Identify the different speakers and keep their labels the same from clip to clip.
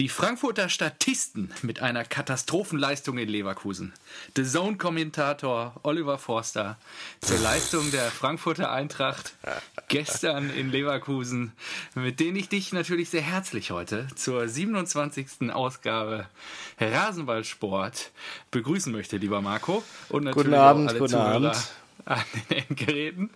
Speaker 1: Die Frankfurter Statisten mit einer Katastrophenleistung in Leverkusen. The Zone-Kommentator Oliver Forster zur Leistung der Frankfurter Eintracht gestern in Leverkusen, mit denen ich dich natürlich sehr herzlich heute zur 27. Ausgabe Rasenballsport begrüßen möchte, lieber Marco.
Speaker 2: Und natürlich guten Abend, alle guten Zuhörer. Abend
Speaker 1: an den Endgeräten.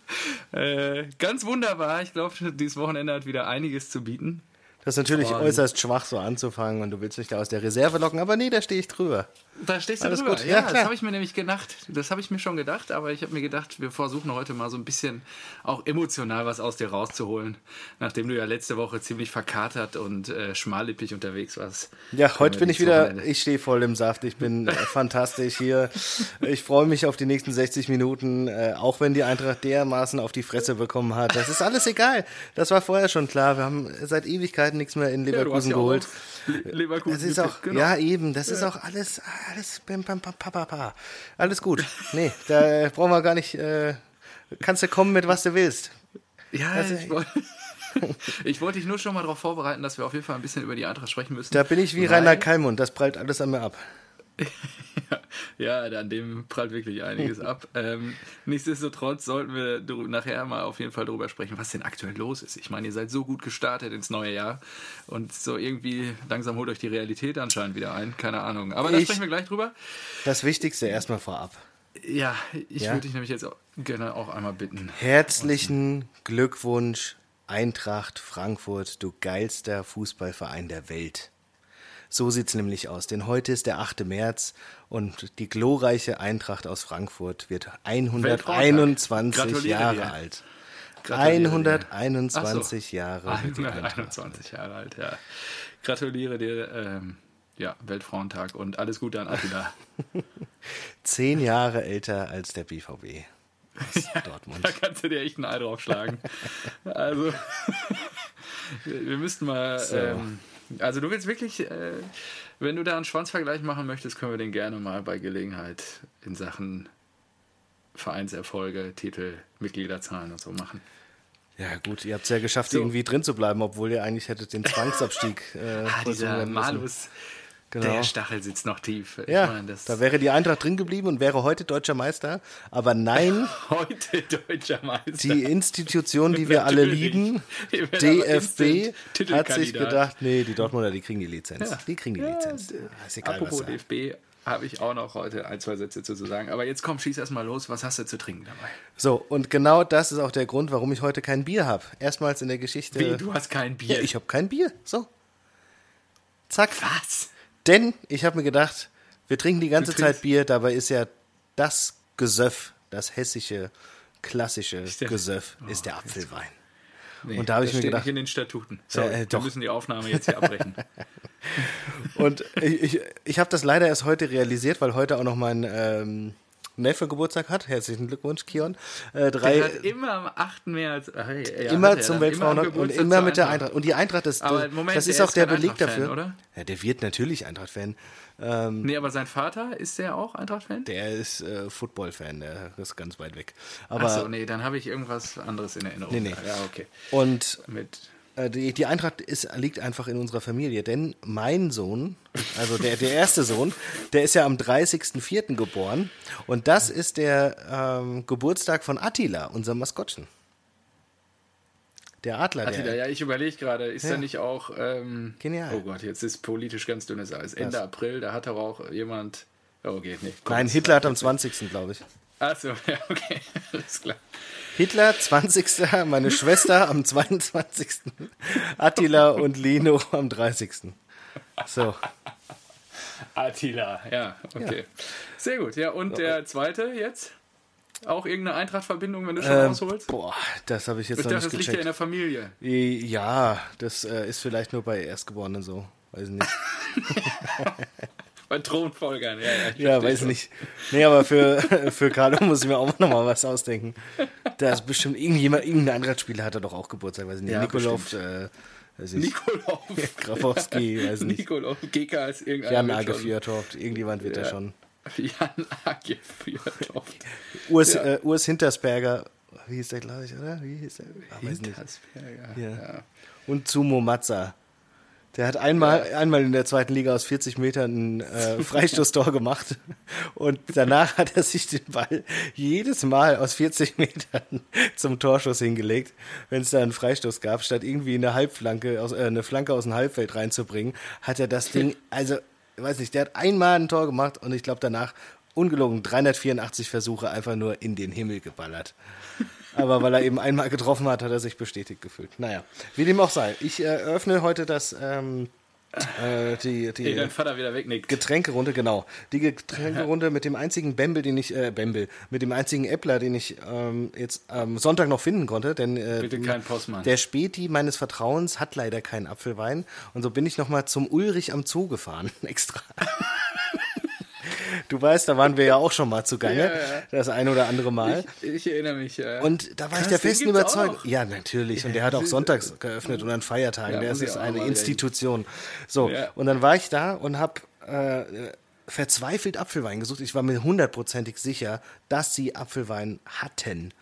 Speaker 1: Äh, ganz wunderbar. Ich glaube, dieses Wochenende hat wieder einiges zu bieten.
Speaker 2: Das ist natürlich und äußerst schwach, so anzufangen und du willst mich da aus der Reserve locken, aber nee, da stehe ich drüber.
Speaker 1: Da stehst du Alles drüber. Gut. Ja, ja das habe ich mir nämlich gedacht. Das habe ich mir schon gedacht, aber ich habe mir gedacht, wir versuchen heute mal so ein bisschen auch emotional was aus dir rauszuholen, nachdem du ja letzte Woche ziemlich verkatert und äh, schmallippig unterwegs warst.
Speaker 2: Ja, heute bin ich wieder, ich stehe voll im Saft. Ich bin äh, fantastisch hier. Ich freue mich auf die nächsten 60 Minuten, äh, auch wenn die Eintracht dermaßen auf die Fresse bekommen hat. Das ist alles egal. Das war vorher schon klar. Wir haben seit Ewigkeiten nichts mehr in Leverkusen ja, geholt. Leverkusen. Das ist auch, genau. ja eben, das ist auch alles, alles, bam, bam, bam, pa, pa, alles gut. Nee, da brauchen wir gar nicht, äh, kannst du kommen mit was du willst.
Speaker 1: Ja, also, ich wollte. ich wollte dich nur schon mal darauf vorbereiten, dass wir auf jeden Fall ein bisschen über die Eintracht sprechen müssen.
Speaker 2: Da bin ich wie Rainer Kalmund, das prallt alles an mir ab.
Speaker 1: Ja, an dem prallt wirklich einiges ab. Ähm, nichtsdestotrotz sollten wir nachher mal auf jeden Fall darüber sprechen, was denn aktuell los ist. Ich meine, ihr seid so gut gestartet ins neue Jahr und so irgendwie langsam holt euch die Realität anscheinend wieder ein. Keine Ahnung. Aber da sprechen wir gleich drüber.
Speaker 2: Das Wichtigste erstmal vorab.
Speaker 1: Ja, ich ja? würde dich nämlich jetzt auch gerne auch einmal bitten.
Speaker 2: Herzlichen Glückwunsch, Eintracht Frankfurt, du geilster Fußballverein der Welt. So sieht es nämlich aus, denn heute ist der 8. März und die glorreiche Eintracht aus Frankfurt wird 121 Jahre alt. 121 so. Jahre.
Speaker 1: 121 Jahre alt, ja. Gratuliere dir, ähm, ja, Weltfrauentag und alles Gute an Attila.
Speaker 2: Zehn Jahre älter als der BVB.
Speaker 1: Ja, Dortmund. Da kannst du dir echt ein Ei draufschlagen. also, wir müssten mal. So. Ähm, also du willst wirklich, äh, wenn du da einen Schwanzvergleich machen möchtest, können wir den gerne mal bei Gelegenheit in Sachen Vereinserfolge, Titel, Mitgliederzahlen und so machen.
Speaker 2: Ja gut, ihr habt es ja geschafft, so. irgendwie drin zu bleiben, obwohl ihr eigentlich hättet den Zwangsabstieg äh,
Speaker 1: ah, dieser Malus, Genau. Der Stachel sitzt noch tief.
Speaker 2: Ja, meine, da wäre die Eintracht drin geblieben und wäre heute deutscher Meister. Aber nein,
Speaker 1: heute deutscher Meister.
Speaker 2: Die Institution, die wir alle lieben, DFB, hat sich gedacht, nee, die Dortmunder, die kriegen die Lizenz. Ja. Die kriegen die Lizenz. Ja,
Speaker 1: ist egal, Apropos DFB, habe ich auch noch heute ein, zwei Sätze zu sagen. Aber jetzt komm, schieß erstmal los. Was hast du zu trinken dabei?
Speaker 2: So, und genau das ist auch der Grund, warum ich heute kein Bier habe. Erstmals in der Geschichte.
Speaker 1: Wie, du hast kein Bier?
Speaker 2: Ja, ich habe kein Bier. So. Zack.
Speaker 1: Was?
Speaker 2: Denn ich habe mir gedacht, wir trinken die ganze Zeit Bier, dabei ist ja das Gesöff, das hessische, klassische der, Gesöff, oh, ist der Apfelwein.
Speaker 1: Nee, und da habe ich mir gedacht. nicht in den Statuten. So, äh, wir müssen die Aufnahme jetzt hier abbrechen.
Speaker 2: und ich, ich, ich habe das leider erst heute realisiert, weil heute auch noch mein ähm, Neffe Geburtstag hat. Herzlichen Glückwunsch, Kion.
Speaker 1: Äh, drei, der hat immer am 8. März.
Speaker 2: Ach, ja, immer zum Weltfrauentag und immer mit der Eintracht. Und die Eintracht ist, aber Moment, das ist auch ist der Beleg dafür. Oder? Ja, der wird natürlich Eintracht-Fan.
Speaker 1: Ähm, nee, aber sein Vater, ist der auch Eintracht-Fan?
Speaker 2: Der ist äh, Football-Fan, der ist ganz weit weg.
Speaker 1: Aber, Achso, nee, dann habe ich irgendwas anderes in Erinnerung. Nee, nee.
Speaker 2: Ja, okay. Und mit die, die Eintracht ist, liegt einfach in unserer Familie, denn mein Sohn, also der, der erste Sohn, der ist ja am 30.04. geboren und das ist der ähm, Geburtstag von Attila, unserem Maskottchen. Der Adler.
Speaker 1: Attila, der, ja, ich überlege gerade, ist ja. da nicht auch. Ähm, Genial. Oh Gott, jetzt ist politisch ganz dünnes Eis. Ende Was? April, da hat doch auch jemand. Oh, geht nicht.
Speaker 2: Komm, Nein, Hitler hat am 20. glaube ich.
Speaker 1: Achso, ja, okay, alles klar.
Speaker 2: Hitler 20. Meine Schwester am 22. Attila und Lino am 30. So.
Speaker 1: Attila, ja, okay. Ja. Sehr gut. Ja, und der zweite jetzt? Auch irgendeine Eintracht-Verbindung, wenn du schon ähm, rausholst?
Speaker 2: Boah, das habe ich jetzt ich noch dachte, nicht das
Speaker 1: gecheckt. liegt ja in der Familie.
Speaker 2: Ja, das äh, ist vielleicht nur bei Erstgeborenen so. Weiß nicht.
Speaker 1: Bei Thronfolgern, ja.
Speaker 2: Ja, ja weiß schon. nicht. Nee, aber für, für Carlo muss ich mir auch noch mal was ausdenken. Da ist bestimmt irgendjemand, irgendein anderer Spieler hat er doch auch Geburtstag, weiß nicht. Ja, Nikolov, äh,
Speaker 1: weiß ich. Nikolov.
Speaker 2: Grafowski, ja, weiß nicht.
Speaker 1: Nikolov, GK ist irgendeiner.
Speaker 2: Jan Age Fjordhoft, irgendjemand wird ja. er schon.
Speaker 1: Jan Age Fjordhoft.
Speaker 2: Urs, ja. äh, Urs Hintersberger, wie hieß der gleich, oder? Wie hieß der?
Speaker 1: Ach, Hintersberger,
Speaker 2: ja. ja. Und Zumo Matza. Der hat einmal, ja. einmal in der zweiten Liga aus 40 Metern ein äh, Freistoßtor gemacht und danach hat er sich den Ball jedes Mal aus 40 Metern zum Torschuss hingelegt, wenn es da einen Freistoß gab, statt irgendwie eine Halbflanke, aus, äh, eine Flanke aus dem Halbfeld reinzubringen, hat er das Ding, also, weiß nicht, der hat einmal ein Tor gemacht und ich glaube danach ungelogen 384 Versuche einfach nur in den Himmel geballert. Aber weil er eben einmal getroffen hat, hat er sich bestätigt gefühlt. Naja, wie dem auch sei. Ich eröffne heute das ähm, äh, die, die
Speaker 1: dein Vater wieder wegnickt.
Speaker 2: Getränkerunde, genau. Die Getränkerunde mit dem einzigen Bembel, den ich, äh, Bembel, mit dem einzigen Äppler, den ich ähm, jetzt am ähm, Sonntag noch finden konnte, denn äh,
Speaker 1: Bitte kein Postmann.
Speaker 2: der Späti meines Vertrauens hat leider keinen Apfelwein und so bin ich nochmal zum Ulrich am Zoo gefahren, extra. Du weißt, da waren wir ja auch schon mal zugange. Ja, ja. Das ein oder andere Mal.
Speaker 1: Ich, ich erinnere mich. Ja.
Speaker 2: Und da war Krass, ich der festen Überzeugung. Ja, natürlich. Und der hat auch sonntags geöffnet und an Feiertagen. der ist eine Institution. So, und dann war ich da und habe äh, verzweifelt Apfelwein gesucht. Ich war mir hundertprozentig sicher, dass sie Apfelwein hatten.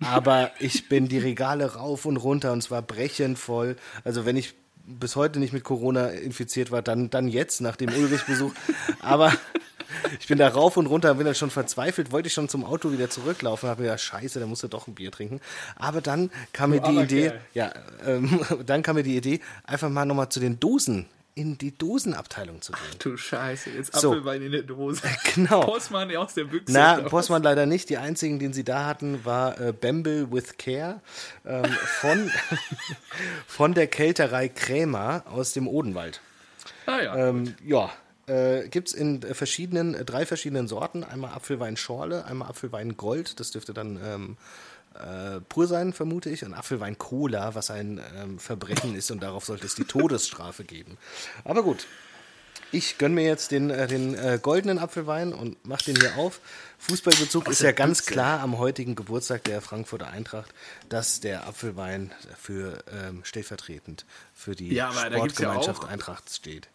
Speaker 2: Aber ich bin die Regale rauf und runter und es war brechend voll. Also wenn ich bis heute nicht mit Corona infiziert war, dann, dann jetzt nach dem Ulrich-Besuch. Aber ich bin da rauf und runter, bin dann schon verzweifelt, wollte ich schon zum Auto wieder zurücklaufen, habe mir gedacht, scheiße, da musst du doch ein Bier trinken. Aber dann kam mir die Idee, ja, ähm, dann kam mir die Idee, einfach mal nochmal zu den Dosen in die Dosenabteilung zu gehen. Ach
Speaker 1: du Scheiße, jetzt so. Apfelwein in der Dose.
Speaker 2: Genau.
Speaker 1: Postmann aus der Büchse.
Speaker 2: Na, Postmann leider nicht. Die einzigen, den sie da hatten, war äh, Bamble with Care ähm, von, von der Kälterei Krämer aus dem Odenwald.
Speaker 1: Ah ja.
Speaker 2: Ähm, ja, äh, gibt es in verschiedenen, äh, drei verschiedenen Sorten. Einmal Apfelwein Schorle, einmal Apfelwein Gold, das dürfte dann ähm, äh, pur sein, vermute ich, und Apfelwein Cola, was ein ähm, Verbrechen ist und darauf sollte es die Todesstrafe geben. Aber gut, ich gönne mir jetzt den, äh, den äh, goldenen Apfelwein und mache den hier auf. Fußballbezug ist ja ganz klar am heutigen Geburtstag der Frankfurter Eintracht, dass der Apfelwein für ähm, stellvertretend für die ja, Sportgemeinschaft ja Eintracht steht.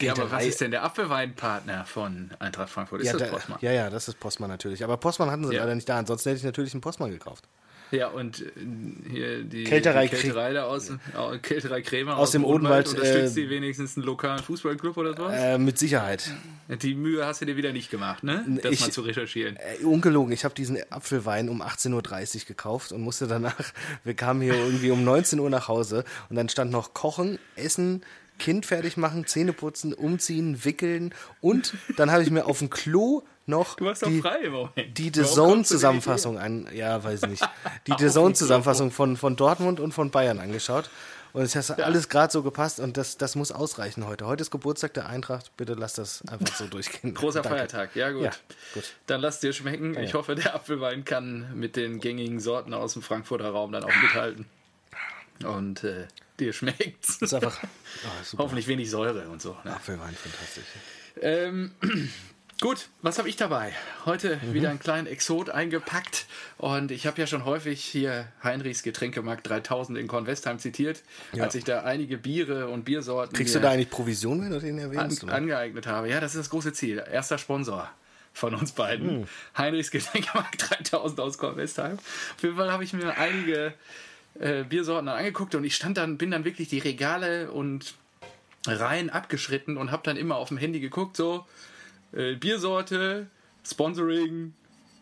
Speaker 1: Ja, aber was ist denn der Apfelweinpartner von Eintracht Frankfurt? Ist
Speaker 2: ja,
Speaker 1: das Postmann?
Speaker 2: Ja, ja, das ist Postmann natürlich. Aber Postmann hatten sie ja. leider nicht da. Ansonsten hätte ich natürlich einen Postmann gekauft.
Speaker 1: Ja, und äh, hier die
Speaker 2: Kälterei,
Speaker 1: die Kälterei da aus, äh, Kälterei Krämer
Speaker 2: aus, aus dem Odenwald.
Speaker 1: Unterstützt äh, die wenigstens einen lokalen Fußballclub oder was?
Speaker 2: Äh, mit Sicherheit.
Speaker 1: Die Mühe hast du dir wieder nicht gemacht, ne? Das ich, mal zu recherchieren.
Speaker 2: Äh, ungelogen, ich habe diesen Apfelwein um 18.30 Uhr gekauft und musste danach, wir kamen hier irgendwie um 19 Uhr nach Hause und dann stand noch Kochen, Essen, Kind fertig machen, Zähne putzen, umziehen, wickeln und dann habe ich mir auf dem Klo noch
Speaker 1: die,
Speaker 2: die The Zone-Zusammenfassung an, ja, weiß ich nicht, die The Zone-Zusammenfassung von, von Dortmund und von Bayern angeschaut. Und es hat ja. alles gerade so gepasst und das, das muss ausreichen heute. Heute ist Geburtstag der Eintracht. Bitte lass das einfach so durchgehen.
Speaker 1: Großer Danke. Feiertag, ja gut. ja gut. Dann lass dir schmecken. Ich hoffe, der Apfelwein kann mit den gängigen Sorten aus dem Frankfurter Raum dann auch mithalten. Und äh, dir schmeckt's.
Speaker 2: Ist einfach
Speaker 1: oh, hoffentlich wenig Säure und so.
Speaker 2: Ne? Apfelwein, fantastisch.
Speaker 1: Ähm, gut, was habe ich dabei? Heute mhm. wieder einen kleinen Exot eingepackt und ich habe ja schon häufig hier Heinrichs Getränkemarkt 3000 in Kornwestheim zitiert, ja. als ich da einige Biere und Biersorten
Speaker 2: Kriegst du da eigentlich Provision, wenn du den erwähnst?
Speaker 1: An, angeeignet habe. Ja, das ist das große Ziel. Erster Sponsor von uns beiden. Mhm. Heinrichs Getränkemarkt 3000 aus Kornwestheim. Auf jeden Fall habe ich mir einige äh, Biersorten dann angeguckt und ich stand dann, bin dann wirklich die Regale und Reihen abgeschritten und habe dann immer auf dem Handy geguckt, so äh, Biersorte, Sponsoring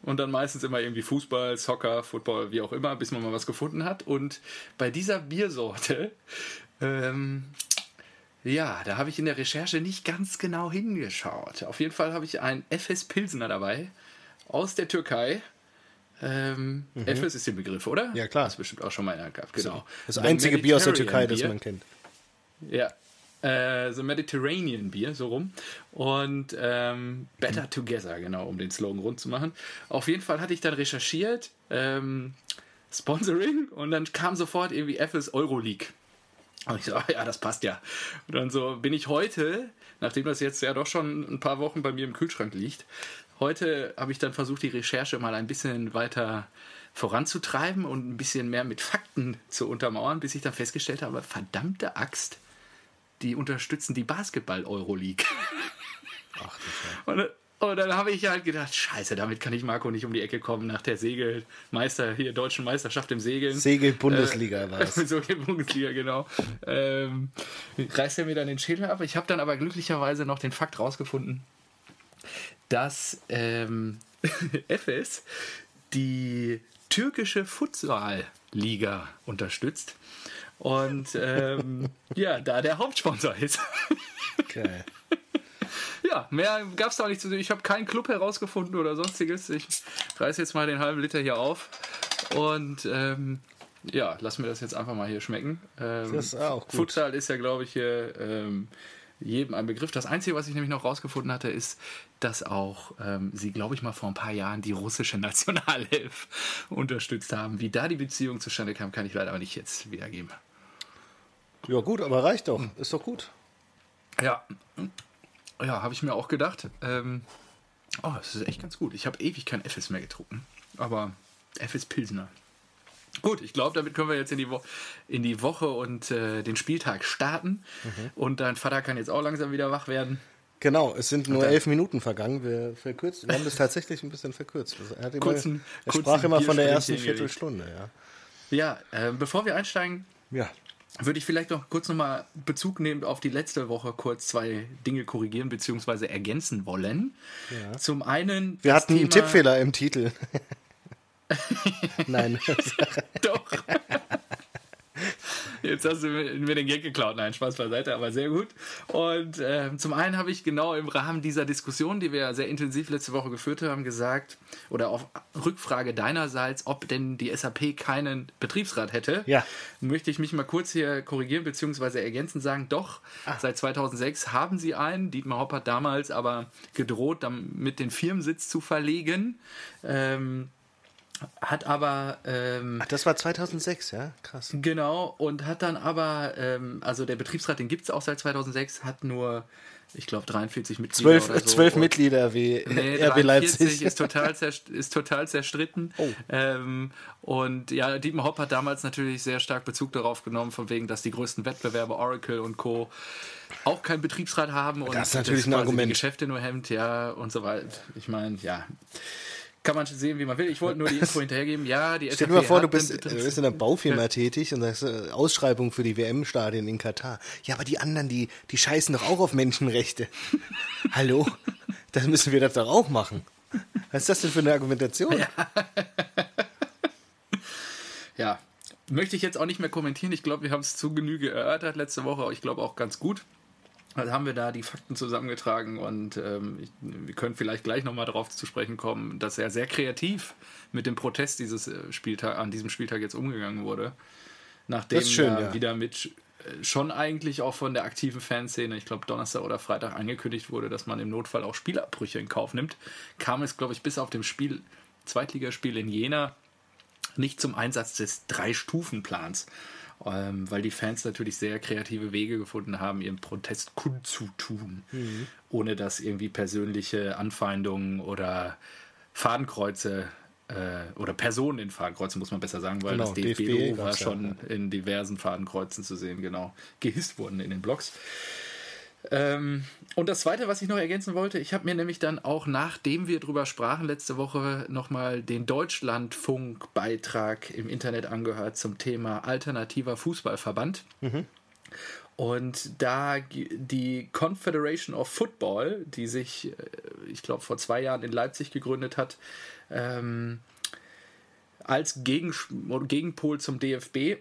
Speaker 1: und dann meistens immer irgendwie Fußball, Soccer, Football, wie auch immer, bis man mal was gefunden hat. Und bei dieser Biersorte, ähm, ja, da habe ich in der Recherche nicht ganz genau hingeschaut. Auf jeden Fall habe ich einen FS Pilsener dabei aus der Türkei. Ähm, mhm. Ist der Begriff, oder?
Speaker 2: Ja, klar.
Speaker 1: Das ist bestimmt auch schon mal einer gehabt, genau.
Speaker 2: Das einzige Bier aus der Türkei, das man kennt.
Speaker 1: Ja. Äh, so Mediterranean Bier, so rum. Und ähm, Better. Together, genau, um den Slogan rund zu machen. Auf jeden Fall hatte ich dann recherchiert, ähm, Sponsoring, und dann kam sofort irgendwie FS Euroleague. Und ich so, ach ja, das passt ja. Und dann so bin ich heute, nachdem das jetzt ja doch schon ein paar Wochen bei mir im Kühlschrank liegt, Heute habe ich dann versucht, die Recherche mal ein bisschen weiter voranzutreiben und ein bisschen mehr mit Fakten zu untermauern, bis ich dann festgestellt habe, verdammte Axt, die unterstützen die Basketball-Euroleague. Ach, und, Und dann habe ich halt gedacht, scheiße, damit kann ich Marco nicht um die Ecke kommen nach der Segelmeister, hier deutschen Meisterschaft im Segeln.
Speaker 2: Segel-Bundesliga äh, war es.
Speaker 1: Segel-Bundesliga, genau. Ähm, reißt er mir dann den Schädel ab. Ich habe dann aber glücklicherweise noch den Fakt rausgefunden, dass ähm, FS die türkische Futsal-Liga unterstützt. Und ähm, ja, da der Hauptsponsor ist.
Speaker 2: Geil.
Speaker 1: Ja, mehr gab es da auch nicht zu sehen. Ich habe keinen Club herausgefunden oder sonstiges. Ich reiße jetzt mal den halben Liter hier auf. Und ähm, ja, lass mir das jetzt einfach mal hier schmecken. Ähm,
Speaker 2: das ist auch gut.
Speaker 1: Futsal ist ja, glaube ich, hier ähm, jedem ein Begriff. Das Einzige, was ich nämlich noch rausgefunden hatte, ist, dass auch ähm, sie, glaube ich, mal vor ein paar Jahren die russische Nationalhilfe unterstützt haben. Wie da die Beziehung zustande kam, kann ich leider aber nicht jetzt wiedergeben.
Speaker 2: Ja, gut, aber reicht doch. Ist doch gut.
Speaker 1: Ja, ja, habe ich mir auch gedacht. Ähm, oh, das ist echt ganz gut. Ich habe ewig kein FS mehr getrunken. Aber FS Pilsner. Gut, ich glaube, damit können wir jetzt in die, Wo in die Woche und äh, den Spieltag starten. Mhm. Und dein Vater kann jetzt auch langsam wieder wach werden.
Speaker 2: Genau, es sind nur elf Minuten vergangen. Wir, verkürzt, wir haben das tatsächlich ein bisschen verkürzt. Er, hat immer, kurzen, er sprach immer von der ersten Viertelstunde.
Speaker 1: Ja, ja äh, bevor wir einsteigen,
Speaker 2: ja
Speaker 1: würde ich vielleicht noch kurz nochmal Bezug nehmen auf die letzte Woche kurz zwei Dinge korrigieren bzw. ergänzen wollen. Ja. Zum einen.
Speaker 2: Wir hatten Thema einen Tippfehler im Titel. Nein.
Speaker 1: Doch. Jetzt hast du mir den Gag geklaut. Nein, Spaß beiseite, aber sehr gut. Und äh, zum einen habe ich genau im Rahmen dieser Diskussion, die wir sehr intensiv letzte Woche geführt haben, gesagt, oder auf Rückfrage deinerseits, ob denn die SAP keinen Betriebsrat hätte,
Speaker 2: ja.
Speaker 1: möchte ich mich mal kurz hier korrigieren bzw. ergänzen sagen, doch, ah. seit 2006 haben sie einen. Dietmar Hopp hat damals aber gedroht, damit den Firmensitz zu verlegen. Ähm, hat aber. Ähm,
Speaker 2: Ach, das war 2006, ja? Krass.
Speaker 1: Genau, und hat dann aber, ähm, also der Betriebsrat, den gibt es auch seit 2006, hat nur, ich glaube, 43 Mitglieder.
Speaker 2: Zwölf, so. zwölf Mitglieder wie
Speaker 1: nee, RB Leipzig. Ist total, ist total zerstritten.
Speaker 2: Oh.
Speaker 1: Ähm, und ja, Dietmar Hopp hat damals natürlich sehr stark Bezug darauf genommen, von wegen, dass die größten Wettbewerbe Oracle und Co. auch keinen Betriebsrat haben und
Speaker 2: das ist natürlich das ein Argument.
Speaker 1: Geschäfte nur hemmt, ja, und so weiter. Ich meine, ja kann man sehen, wie man will. Ich wollte nur die Info hinterhergeben. Ja, die
Speaker 2: Stell dir mal vor, du bist, du bist in einer Baufirma tätig und das ist äh, Ausschreibung für die WM-Stadien in Katar. Ja, aber die anderen, die, die scheißen doch auch auf Menschenrechte. Hallo? Das müssen wir das doch auch machen. Was ist das denn für eine Argumentation?
Speaker 1: Ja. ja. Möchte ich jetzt auch nicht mehr kommentieren. Ich glaube, wir haben es zu Genüge erörtert letzte Woche. Ich glaube auch ganz gut. Also haben wir da die Fakten zusammengetragen und ähm, ich, wir können vielleicht gleich nochmal darauf zu sprechen kommen, dass er sehr kreativ mit dem Protest dieses äh, Spieltag, an diesem Spieltag jetzt umgegangen wurde. Nachdem
Speaker 2: schön,
Speaker 1: er
Speaker 2: ja.
Speaker 1: wieder mit äh, schon eigentlich auch von der aktiven Fanszene, ich glaube Donnerstag oder Freitag angekündigt wurde, dass man im Notfall auch Spielabbrüche in Kauf nimmt, kam es, glaube ich, bis auf dem Spiel, Zweitligaspiel in Jena nicht zum Einsatz des Drei-Stufen-Plans ähm, weil die Fans natürlich sehr kreative Wege gefunden haben, ihren Protest kundzutun, mhm. ohne dass irgendwie persönliche Anfeindungen oder Fadenkreuze äh, oder Personen in Fadenkreuzen, muss man besser sagen, weil genau, das DFB-Logo war schon ja. in diversen Fadenkreuzen zu sehen, genau, gehisst wurden in den Blogs. Ähm, und das Zweite, was ich noch ergänzen wollte, ich habe mir nämlich dann auch, nachdem wir drüber sprachen, letzte Woche nochmal den Deutschlandfunk-Beitrag im Internet angehört zum Thema alternativer Fußballverband. Mhm. Und da die Confederation of Football, die sich, äh, ich glaube, vor zwei Jahren in Leipzig gegründet hat, ähm, als Gegen Gegenpol zum DFB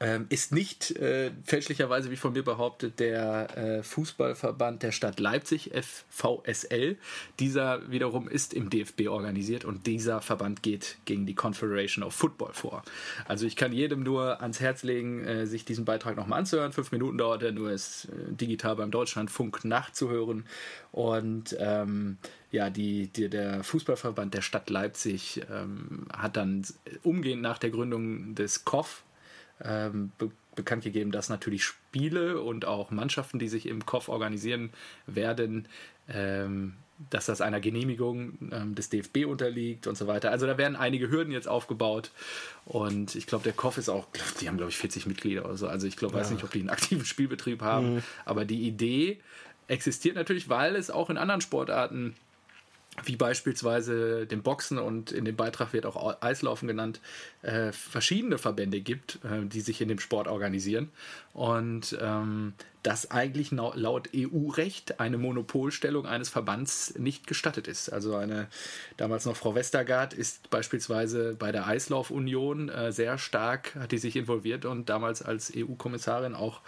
Speaker 1: ähm, ist nicht äh, fälschlicherweise, wie von mir behauptet, der äh, Fußballverband der Stadt Leipzig, FVSL. Dieser wiederum ist im DFB organisiert und dieser Verband geht gegen die Confederation of Football vor. Also ich kann jedem nur ans Herz legen, äh, sich diesen Beitrag nochmal anzuhören. Fünf Minuten dauert er, nur ist äh, digital beim Deutschlandfunk nachzuhören. Und ähm, ja, die, die, der Fußballverband der Stadt Leipzig ähm, hat dann umgehend nach der Gründung des KOF, ähm, be bekannt gegeben, dass natürlich Spiele und auch Mannschaften, die sich im Kopf organisieren werden, ähm, dass das einer Genehmigung ähm, des DFB unterliegt und so weiter. Also da werden einige Hürden jetzt aufgebaut und ich glaube, der KOF ist auch, die haben glaube ich 40 Mitglieder oder so. Also ich glaube, ja. weiß nicht, ob die einen aktiven Spielbetrieb haben, mhm. aber die Idee existiert natürlich, weil es auch in anderen Sportarten wie beispielsweise dem Boxen und in dem Beitrag wird auch Eislaufen genannt, äh, verschiedene Verbände gibt, äh, die sich in dem Sport organisieren. Und ähm, dass eigentlich laut EU-Recht eine Monopolstellung eines Verbands nicht gestattet ist. Also eine, damals noch Frau Westergaard ist beispielsweise bei der Eislaufunion äh, sehr stark, hat die sich involviert und damals als EU-Kommissarin auch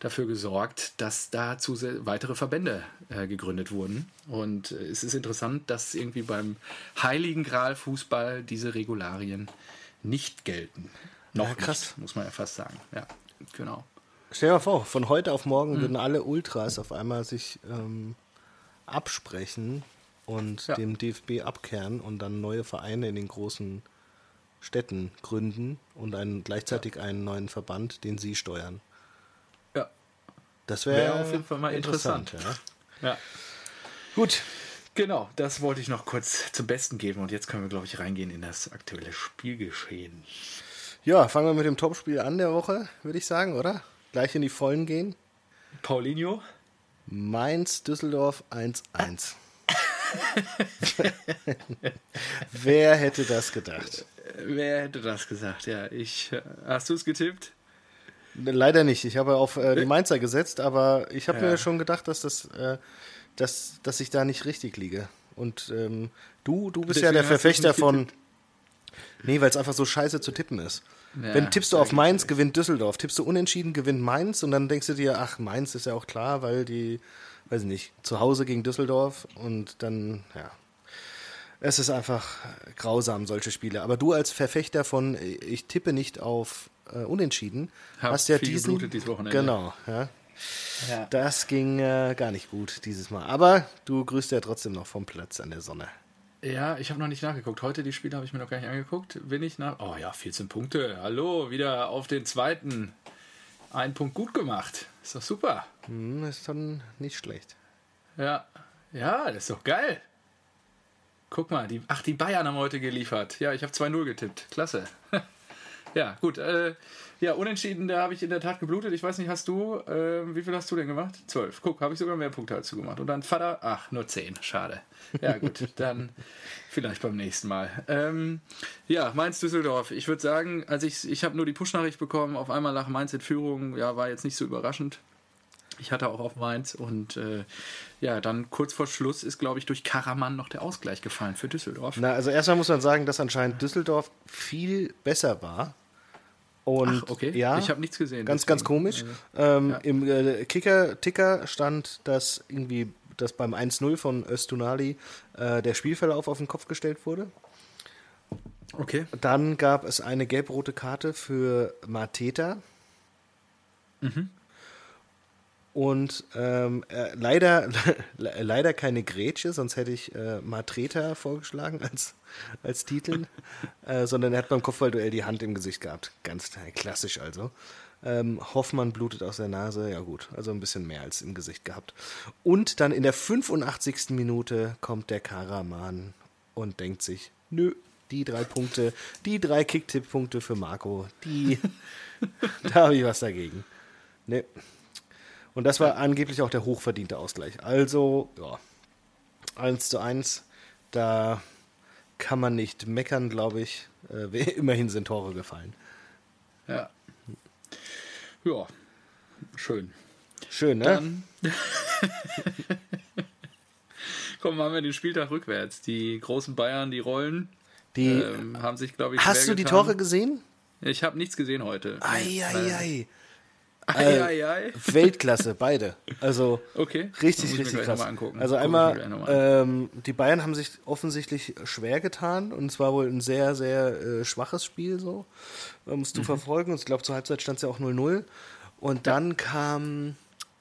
Speaker 1: dafür gesorgt, dass dazu weitere Verbände äh, gegründet wurden. Und äh, es ist interessant, dass irgendwie beim Heiligen Gral Fußball diese Regularien nicht gelten. Noch ja, krass. Nicht, muss man ja fast sagen. Ja, genau.
Speaker 2: Stell dir mal vor, von heute auf morgen mhm. würden alle Ultras auf einmal sich ähm, absprechen und ja. dem DFB abkehren und dann neue Vereine in den großen Städten gründen und einen, gleichzeitig einen neuen Verband, den sie steuern. Das wäre wär auf jeden Fall mal interessant. interessant
Speaker 1: ja. ja. Gut. Genau, das wollte ich noch kurz zum Besten geben und jetzt können wir, glaube ich, reingehen in das aktuelle Spielgeschehen.
Speaker 2: Ja, fangen wir mit dem Topspiel an der Woche, würde ich sagen, oder? Gleich in die Vollen gehen.
Speaker 1: Paulinho.
Speaker 2: Mainz, Düsseldorf 1-1. Wer hätte das gedacht?
Speaker 1: Wer hätte das gesagt? Ja, ich. Hast du es getippt?
Speaker 2: Leider nicht. Ich habe auf äh, die Mainzer gesetzt, aber ich habe ja. mir schon gedacht, dass das, äh, dass, dass ich da nicht richtig liege. Und ähm, du, du bist Deswegen ja der Verfechter von. Nee, weil es einfach so scheiße zu tippen ist. Ja, Wenn tippst du auf Mainz, gewinnt Düsseldorf. Tippst du unentschieden, gewinnt Mainz und dann denkst du dir, ach, Mainz ist ja auch klar, weil die, weiß ich nicht, zu Hause gegen Düsseldorf und dann, ja. Es ist einfach grausam, solche Spiele. Aber du als Verfechter von, ich tippe nicht auf äh, Unentschieden, Hab hast ja diesen.
Speaker 1: Dieses Wochenende.
Speaker 2: Genau, ja. ja. Das ging äh, gar nicht gut dieses Mal. Aber du grüßt ja trotzdem noch vom Platz an der Sonne.
Speaker 1: Ja, ich habe noch nicht nachgeguckt. Heute die Spiele habe ich mir noch gar nicht angeguckt. Bin ich nach. Oh ja, 14 Punkte. Hallo, wieder auf den zweiten. Ein Punkt gut gemacht. Ist doch super.
Speaker 2: Hm, ist dann nicht schlecht.
Speaker 1: Ja, ja, das ist doch geil. Guck mal, die, ach, die Bayern haben heute geliefert. Ja, ich habe 2-0 getippt. Klasse. ja, gut. Äh, ja, unentschieden, da habe ich in der Tat geblutet. Ich weiß nicht, hast du, äh, wie viel hast du denn gemacht? Zwölf. Guck, habe ich sogar mehr Punkte du gemacht. Und dann Vater, ach, nur zehn. Schade. Ja, gut, dann vielleicht beim nächsten Mal. Ähm, ja, Mainz-Düsseldorf. Ich würde sagen, also ich, ich habe nur die Push-Nachricht bekommen, auf einmal nach Mainz in Führung. Ja, war jetzt nicht so überraschend. Ich hatte auch auf Mainz und äh, ja, dann kurz vor Schluss ist, glaube ich, durch Karaman noch der Ausgleich gefallen für Düsseldorf.
Speaker 2: Na, also erstmal muss man sagen, dass anscheinend Düsseldorf viel besser war und Ach, okay. ja,
Speaker 1: ich habe nichts gesehen.
Speaker 2: Ganz, deswegen. ganz komisch. Also, ähm, ja. Im äh, Kicker-Ticker stand, dass irgendwie dass beim 1-0 von Östunali äh, der Spielverlauf auf den Kopf gestellt wurde.
Speaker 1: Okay.
Speaker 2: Dann gab es eine gelb-rote Karte für Mateta. Mhm. Und ähm, äh, leider, leider keine Grätsche, sonst hätte ich äh, Matreta vorgeschlagen als, als Titel, äh, sondern er hat beim Kopfballduell die Hand im Gesicht gehabt. Ganz klassisch also. Ähm, Hoffmann blutet aus der Nase, ja gut, also ein bisschen mehr als im Gesicht gehabt. Und dann in der 85. Minute kommt der Karaman und denkt sich, nö, die drei Punkte, die drei Kicktipp-Punkte für Marco, die, da habe ich was dagegen. Ne, und das war angeblich auch der hochverdiente Ausgleich. Also, ja, 1 zu 1, da kann man nicht meckern, glaube ich. Äh, immerhin sind Tore gefallen.
Speaker 1: Ja. Ja, schön.
Speaker 2: Schön, ne? Dann
Speaker 1: Komm, machen wir den Spieltag rückwärts. Die großen Bayern, die rollen,
Speaker 2: die ähm, haben sich, glaube ich, Hast du die Tore gesehen?
Speaker 1: Ich habe nichts gesehen heute.
Speaker 2: Eieiei. Ei, ei. Ei, ei, ei. Weltklasse, beide. Also
Speaker 1: okay.
Speaker 2: richtig, richtig krass. Also einmal, ähm, die Bayern haben sich offensichtlich schwer getan und es war wohl ein sehr, sehr äh, schwaches Spiel so. Musst du mhm. verfolgen. Und ich glaube, zur Halbzeit stand es ja auch 0-0. Und dann ja. kam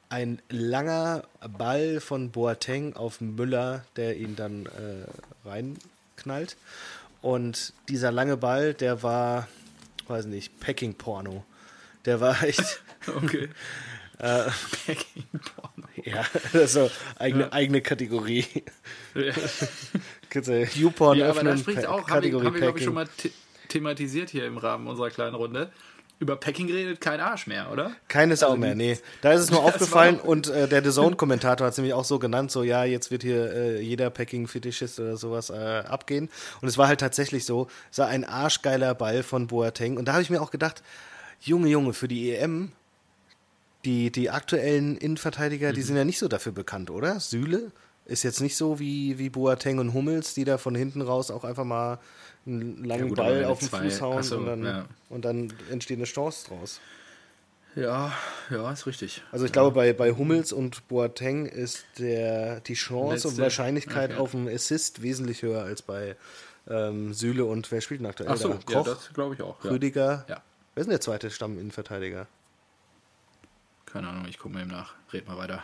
Speaker 2: ein langer Ball von Boateng auf Müller, der ihn dann äh, reinknallt. Und dieser lange Ball, der war, weiß nicht, Packing-Porno. Der war echt.
Speaker 1: okay.
Speaker 2: äh, Packing Porno. Ja, also eigene, ja. eigene Kategorie. Ja. YouPorn
Speaker 1: ja, aber da spricht auch, Kategorie haben wir, haben wir glaube ich, schon mal thematisiert hier im Rahmen unserer kleinen Runde. über Packing redet kein Arsch mehr, oder?
Speaker 2: Keine Sau also mehr, nee. Da ist es nur aufgefallen und äh, der The Zone-Kommentator hat es nämlich auch so genannt, so ja, jetzt wird hier äh, jeder Packing-Fetischist oder sowas äh, abgehen. Und es war halt tatsächlich so, es war ein arschgeiler Ball von Boateng. Und da habe ich mir auch gedacht, Junge, Junge, für die EM, die, die aktuellen Innenverteidiger, mhm. die sind ja nicht so dafür bekannt, oder? Süle ist jetzt nicht so wie, wie Boateng und Hummels, die da von hinten raus auch einfach mal einen langen ja, gut, Ball auf den zwei, Fuß hauen so, und, dann, ja. und dann entsteht eine Chance draus.
Speaker 1: Ja, ja, ist richtig.
Speaker 2: Also ich ja. glaube, bei, bei Hummels und Boateng ist der, die Chance Letzte. und Wahrscheinlichkeit okay. auf einen Assist wesentlich höher als bei ähm, Süle und wer spielt denn aktuell?
Speaker 1: Ach so, Koch, ja, das glaube ich auch.
Speaker 2: Rüdiger. Ja. Wer ist denn der zweite Stamminnenverteidiger?
Speaker 1: Keine Ahnung, ich gucke mal eben nach. Red mal weiter.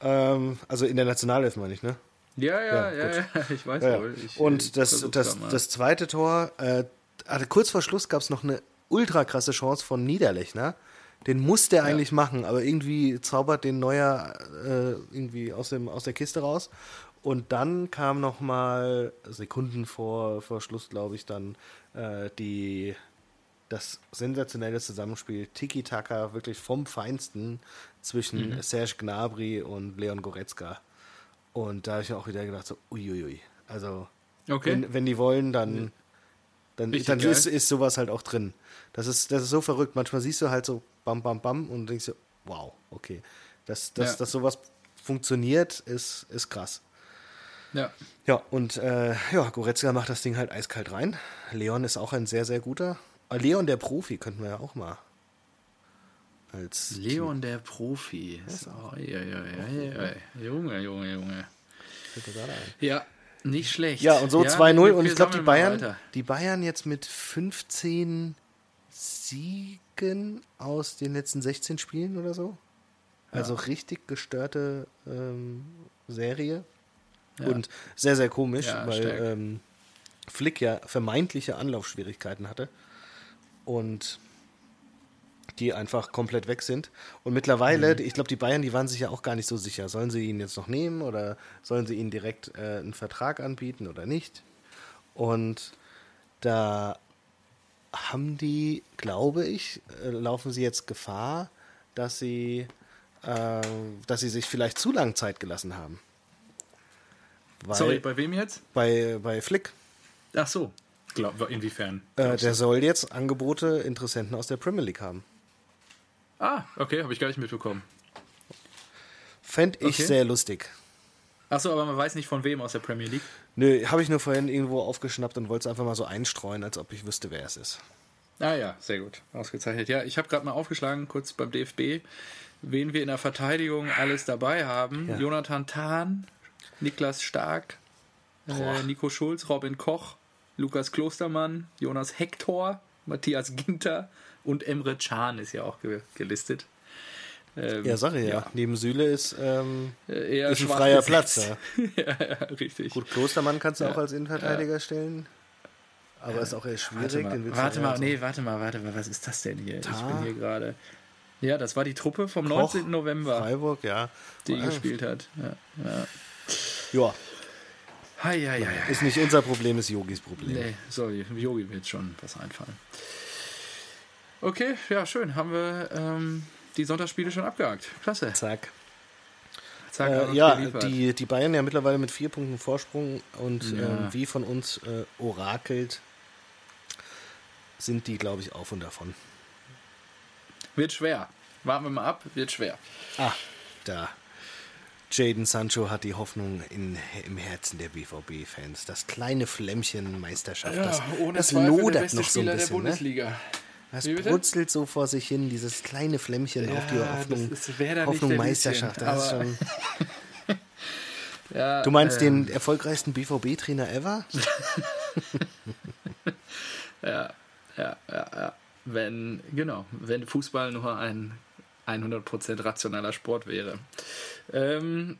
Speaker 2: Ähm, also in der Nationalelf meine ich, ne?
Speaker 1: Ja, ja, ja, ja, ich weiß ja, wohl. Ich,
Speaker 2: und das, das, das zweite Tor, äh, also kurz vor Schluss gab es noch eine ultra krasse Chance von Niederlechner. Den muss der ja. eigentlich machen, aber irgendwie zaubert den Neuer äh, irgendwie aus, dem, aus der Kiste raus. Und dann kam noch mal Sekunden vor, vor Schluss, glaube ich, dann äh, die, das sensationelle Zusammenspiel Tiki-Taka wirklich vom Feinsten zwischen mhm. Serge Gnabry und Leon Goretzka. Und da habe ich auch wieder gedacht, so, uiuiui. Also, okay. wenn, wenn die wollen, dann, dann, dann ist, ist sowas halt auch drin. Das ist, das ist so verrückt. Manchmal siehst du halt so bam, bam, bam und denkst so, wow, okay. Dass, dass, ja. dass sowas funktioniert, ist, ist krass.
Speaker 1: Ja.
Speaker 2: Ja, und äh, ja, Goretzka macht das Ding halt eiskalt rein. Leon ist auch ein sehr, sehr guter. Leon der Profi könnten wir ja auch mal
Speaker 1: als Leon der Profi. Junge, Junge, Junge. Ja, nicht schlecht.
Speaker 2: Ja, und so ja, 2-0 und ich glaube, die Bayern, die Bayern jetzt mit 15 Siegen aus den letzten 16 Spielen oder so. Also ja. richtig gestörte ähm, Serie. Ja. Und sehr, sehr komisch, weil ähm, Flick ja vermeintliche Anlaufschwierigkeiten hatte. Und die einfach komplett weg sind. Und mittlerweile, mhm. ich glaube, die Bayern, die waren sich ja auch gar nicht so sicher. Sollen sie ihn jetzt noch nehmen oder sollen sie ihnen direkt äh, einen Vertrag anbieten oder nicht? Und da haben die, glaube ich, äh, laufen sie jetzt Gefahr, dass sie, äh, dass sie sich vielleicht zu lange Zeit gelassen haben.
Speaker 1: Weil, Sorry, bei wem jetzt?
Speaker 2: Bei, bei Flick.
Speaker 1: Ach so, Glaub, inwiefern?
Speaker 2: Äh, der soll jetzt Angebote Interessenten aus der Premier League haben.
Speaker 1: Ah, okay, habe ich gar nicht mitbekommen.
Speaker 2: Fände ich okay. sehr lustig.
Speaker 1: Achso, aber man weiß nicht von wem aus der Premier League.
Speaker 2: Nö, habe ich nur vorhin irgendwo aufgeschnappt und wollte es einfach mal so einstreuen, als ob ich wüsste, wer es ist.
Speaker 1: Ah ja, sehr gut. Ausgezeichnet. Ja, ich habe gerade mal aufgeschlagen, kurz beim DFB, wen wir in der Verteidigung alles dabei haben. Ja. Jonathan Tahn, Niklas Stark, äh, Nico Schulz, Robin Koch, Lukas Klostermann, Jonas Hector, Matthias Ginter, und Emre Can ist ja auch gelistet.
Speaker 2: Ähm, ja, sag ich ja. ja. Neben Süle ist, ähm, Eher ist ein freier Platz. Ja.
Speaker 1: ja, ja, richtig.
Speaker 2: Gut, Klostermann kannst du auch als Innenverteidiger stellen. Aber ist auch eher schwierig.
Speaker 1: Warte mal, warte mal nee, warte mal, warte mal, was ist das denn hier? Ta? Ich bin hier gerade. Ja, das war die Truppe vom Koch, 19. November.
Speaker 2: Freiburg, ja.
Speaker 1: Die gespielt hat. Ja. ja.
Speaker 2: ja.
Speaker 1: Hi, hi, hi,
Speaker 2: Ist nicht unser Problem, ist Yogis Problem.
Speaker 1: Nee, sorry, Yogi wird schon was einfallen. Okay, ja, schön. Haben wir ähm, die Sonntagsspiele schon abgehakt. Klasse.
Speaker 2: Zack. Zack äh, ja, die, die Bayern ja mittlerweile mit vier Punkten Vorsprung und ja. ähm, wie von uns äh, orakelt, sind die, glaube ich, auf und davon.
Speaker 1: Wird schwer. Warten wir mal ab, wird schwer.
Speaker 2: Ah, da. Jaden Sancho hat die Hoffnung in, im Herzen der BVB-Fans. Das kleine Flämmchen Meisterschaft. Ja, das, das lodert noch so ein bisschen. Der ne? Bundesliga. Es brutzelt so vor sich hin, dieses kleine Flämmchen ja, auf die Hoffnung, Hoffnung Meisterschaft. Das ist schon ja, du meinst ähm, den erfolgreichsten BVB-Trainer ever?
Speaker 1: ja, ja, ja, ja. Wenn, genau, wenn Fußball nur ein 100% rationaler Sport wäre. Ähm,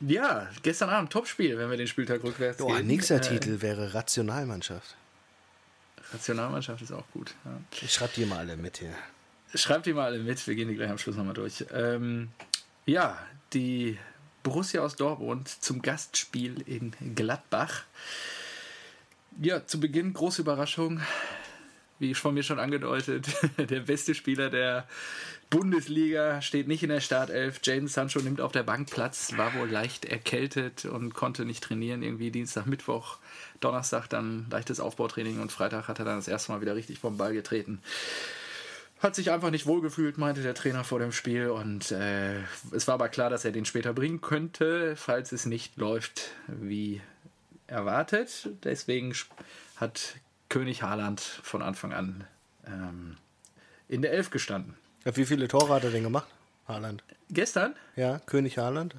Speaker 1: ja, gestern Abend Topspiel, wenn wir den Spieltag rückwärts
Speaker 2: Boah, gehen. Nächster äh, Titel wäre Rationalmannschaft.
Speaker 1: Nationalmannschaft ist auch gut. Ja.
Speaker 2: Ich schreibe die mal alle mit hier.
Speaker 1: Schreibt die mal alle mit, wir gehen die gleich am Schluss nochmal durch. Ähm, ja, die Borussia aus Dortmund zum Gastspiel in Gladbach. Ja, zu Beginn große Überraschung. Wie von mir schon angedeutet, der beste Spieler der Bundesliga steht nicht in der Startelf. Jaden Sancho nimmt auf der Bank Platz, war wohl leicht erkältet und konnte nicht trainieren. Irgendwie Dienstag, Mittwoch, Donnerstag dann leichtes Aufbautraining und Freitag hat er dann das erste Mal wieder richtig vom Ball getreten. Hat sich einfach nicht wohlgefühlt, meinte der Trainer vor dem Spiel. Und äh, es war aber klar, dass er den später bringen könnte, falls es nicht läuft wie erwartet. Deswegen hat König Haaland von Anfang an ähm, in der Elf gestanden.
Speaker 2: Wie viele Tore hat er denn gemacht, Haaland?
Speaker 1: Gestern?
Speaker 2: Ja, König Haaland.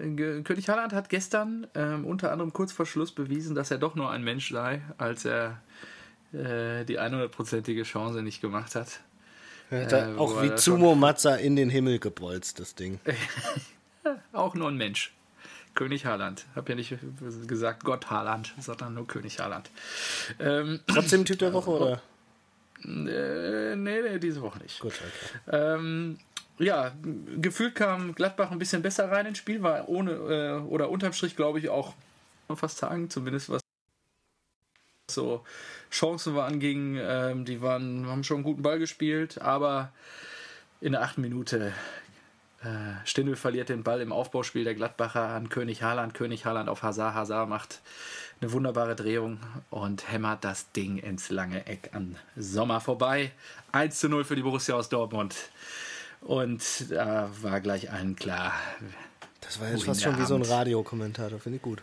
Speaker 1: Äh, König Haaland hat gestern ähm, unter anderem kurz vor Schluss bewiesen, dass er doch nur ein Mensch sei, als er äh, die 100-prozentige Chance nicht gemacht hat.
Speaker 2: Äh, auch wie Zumo Matza in den Himmel gebolzt, das Ding.
Speaker 1: auch nur ein Mensch. König Haaland. Hab ja nicht gesagt Gott Haaland, sondern nur König Haaland.
Speaker 2: Ähm, Trotzdem Typ der Woche, oder?
Speaker 1: Äh, nee, nee, diese Woche nicht. Gut, okay. Ähm, ja, gefühlt kam Gladbach ein bisschen besser rein ins Spiel, war ohne äh, oder unterm Strich, glaube ich, auch fast sagen, zumindest was so Chancen war anging. Ähm, die waren, haben schon einen guten Ball gespielt, aber in der achten Minute Stindl verliert den Ball im Aufbauspiel der Gladbacher an König Haaland. König Haaland auf Hazard. Hazard macht eine wunderbare Drehung und hämmert das Ding ins lange Eck an Sommer vorbei. 1 zu 0 für die Borussia aus Dortmund. Und da war gleich allen klar.
Speaker 2: Das war jetzt fast schon wie so ein Radiokommentator, finde ich gut.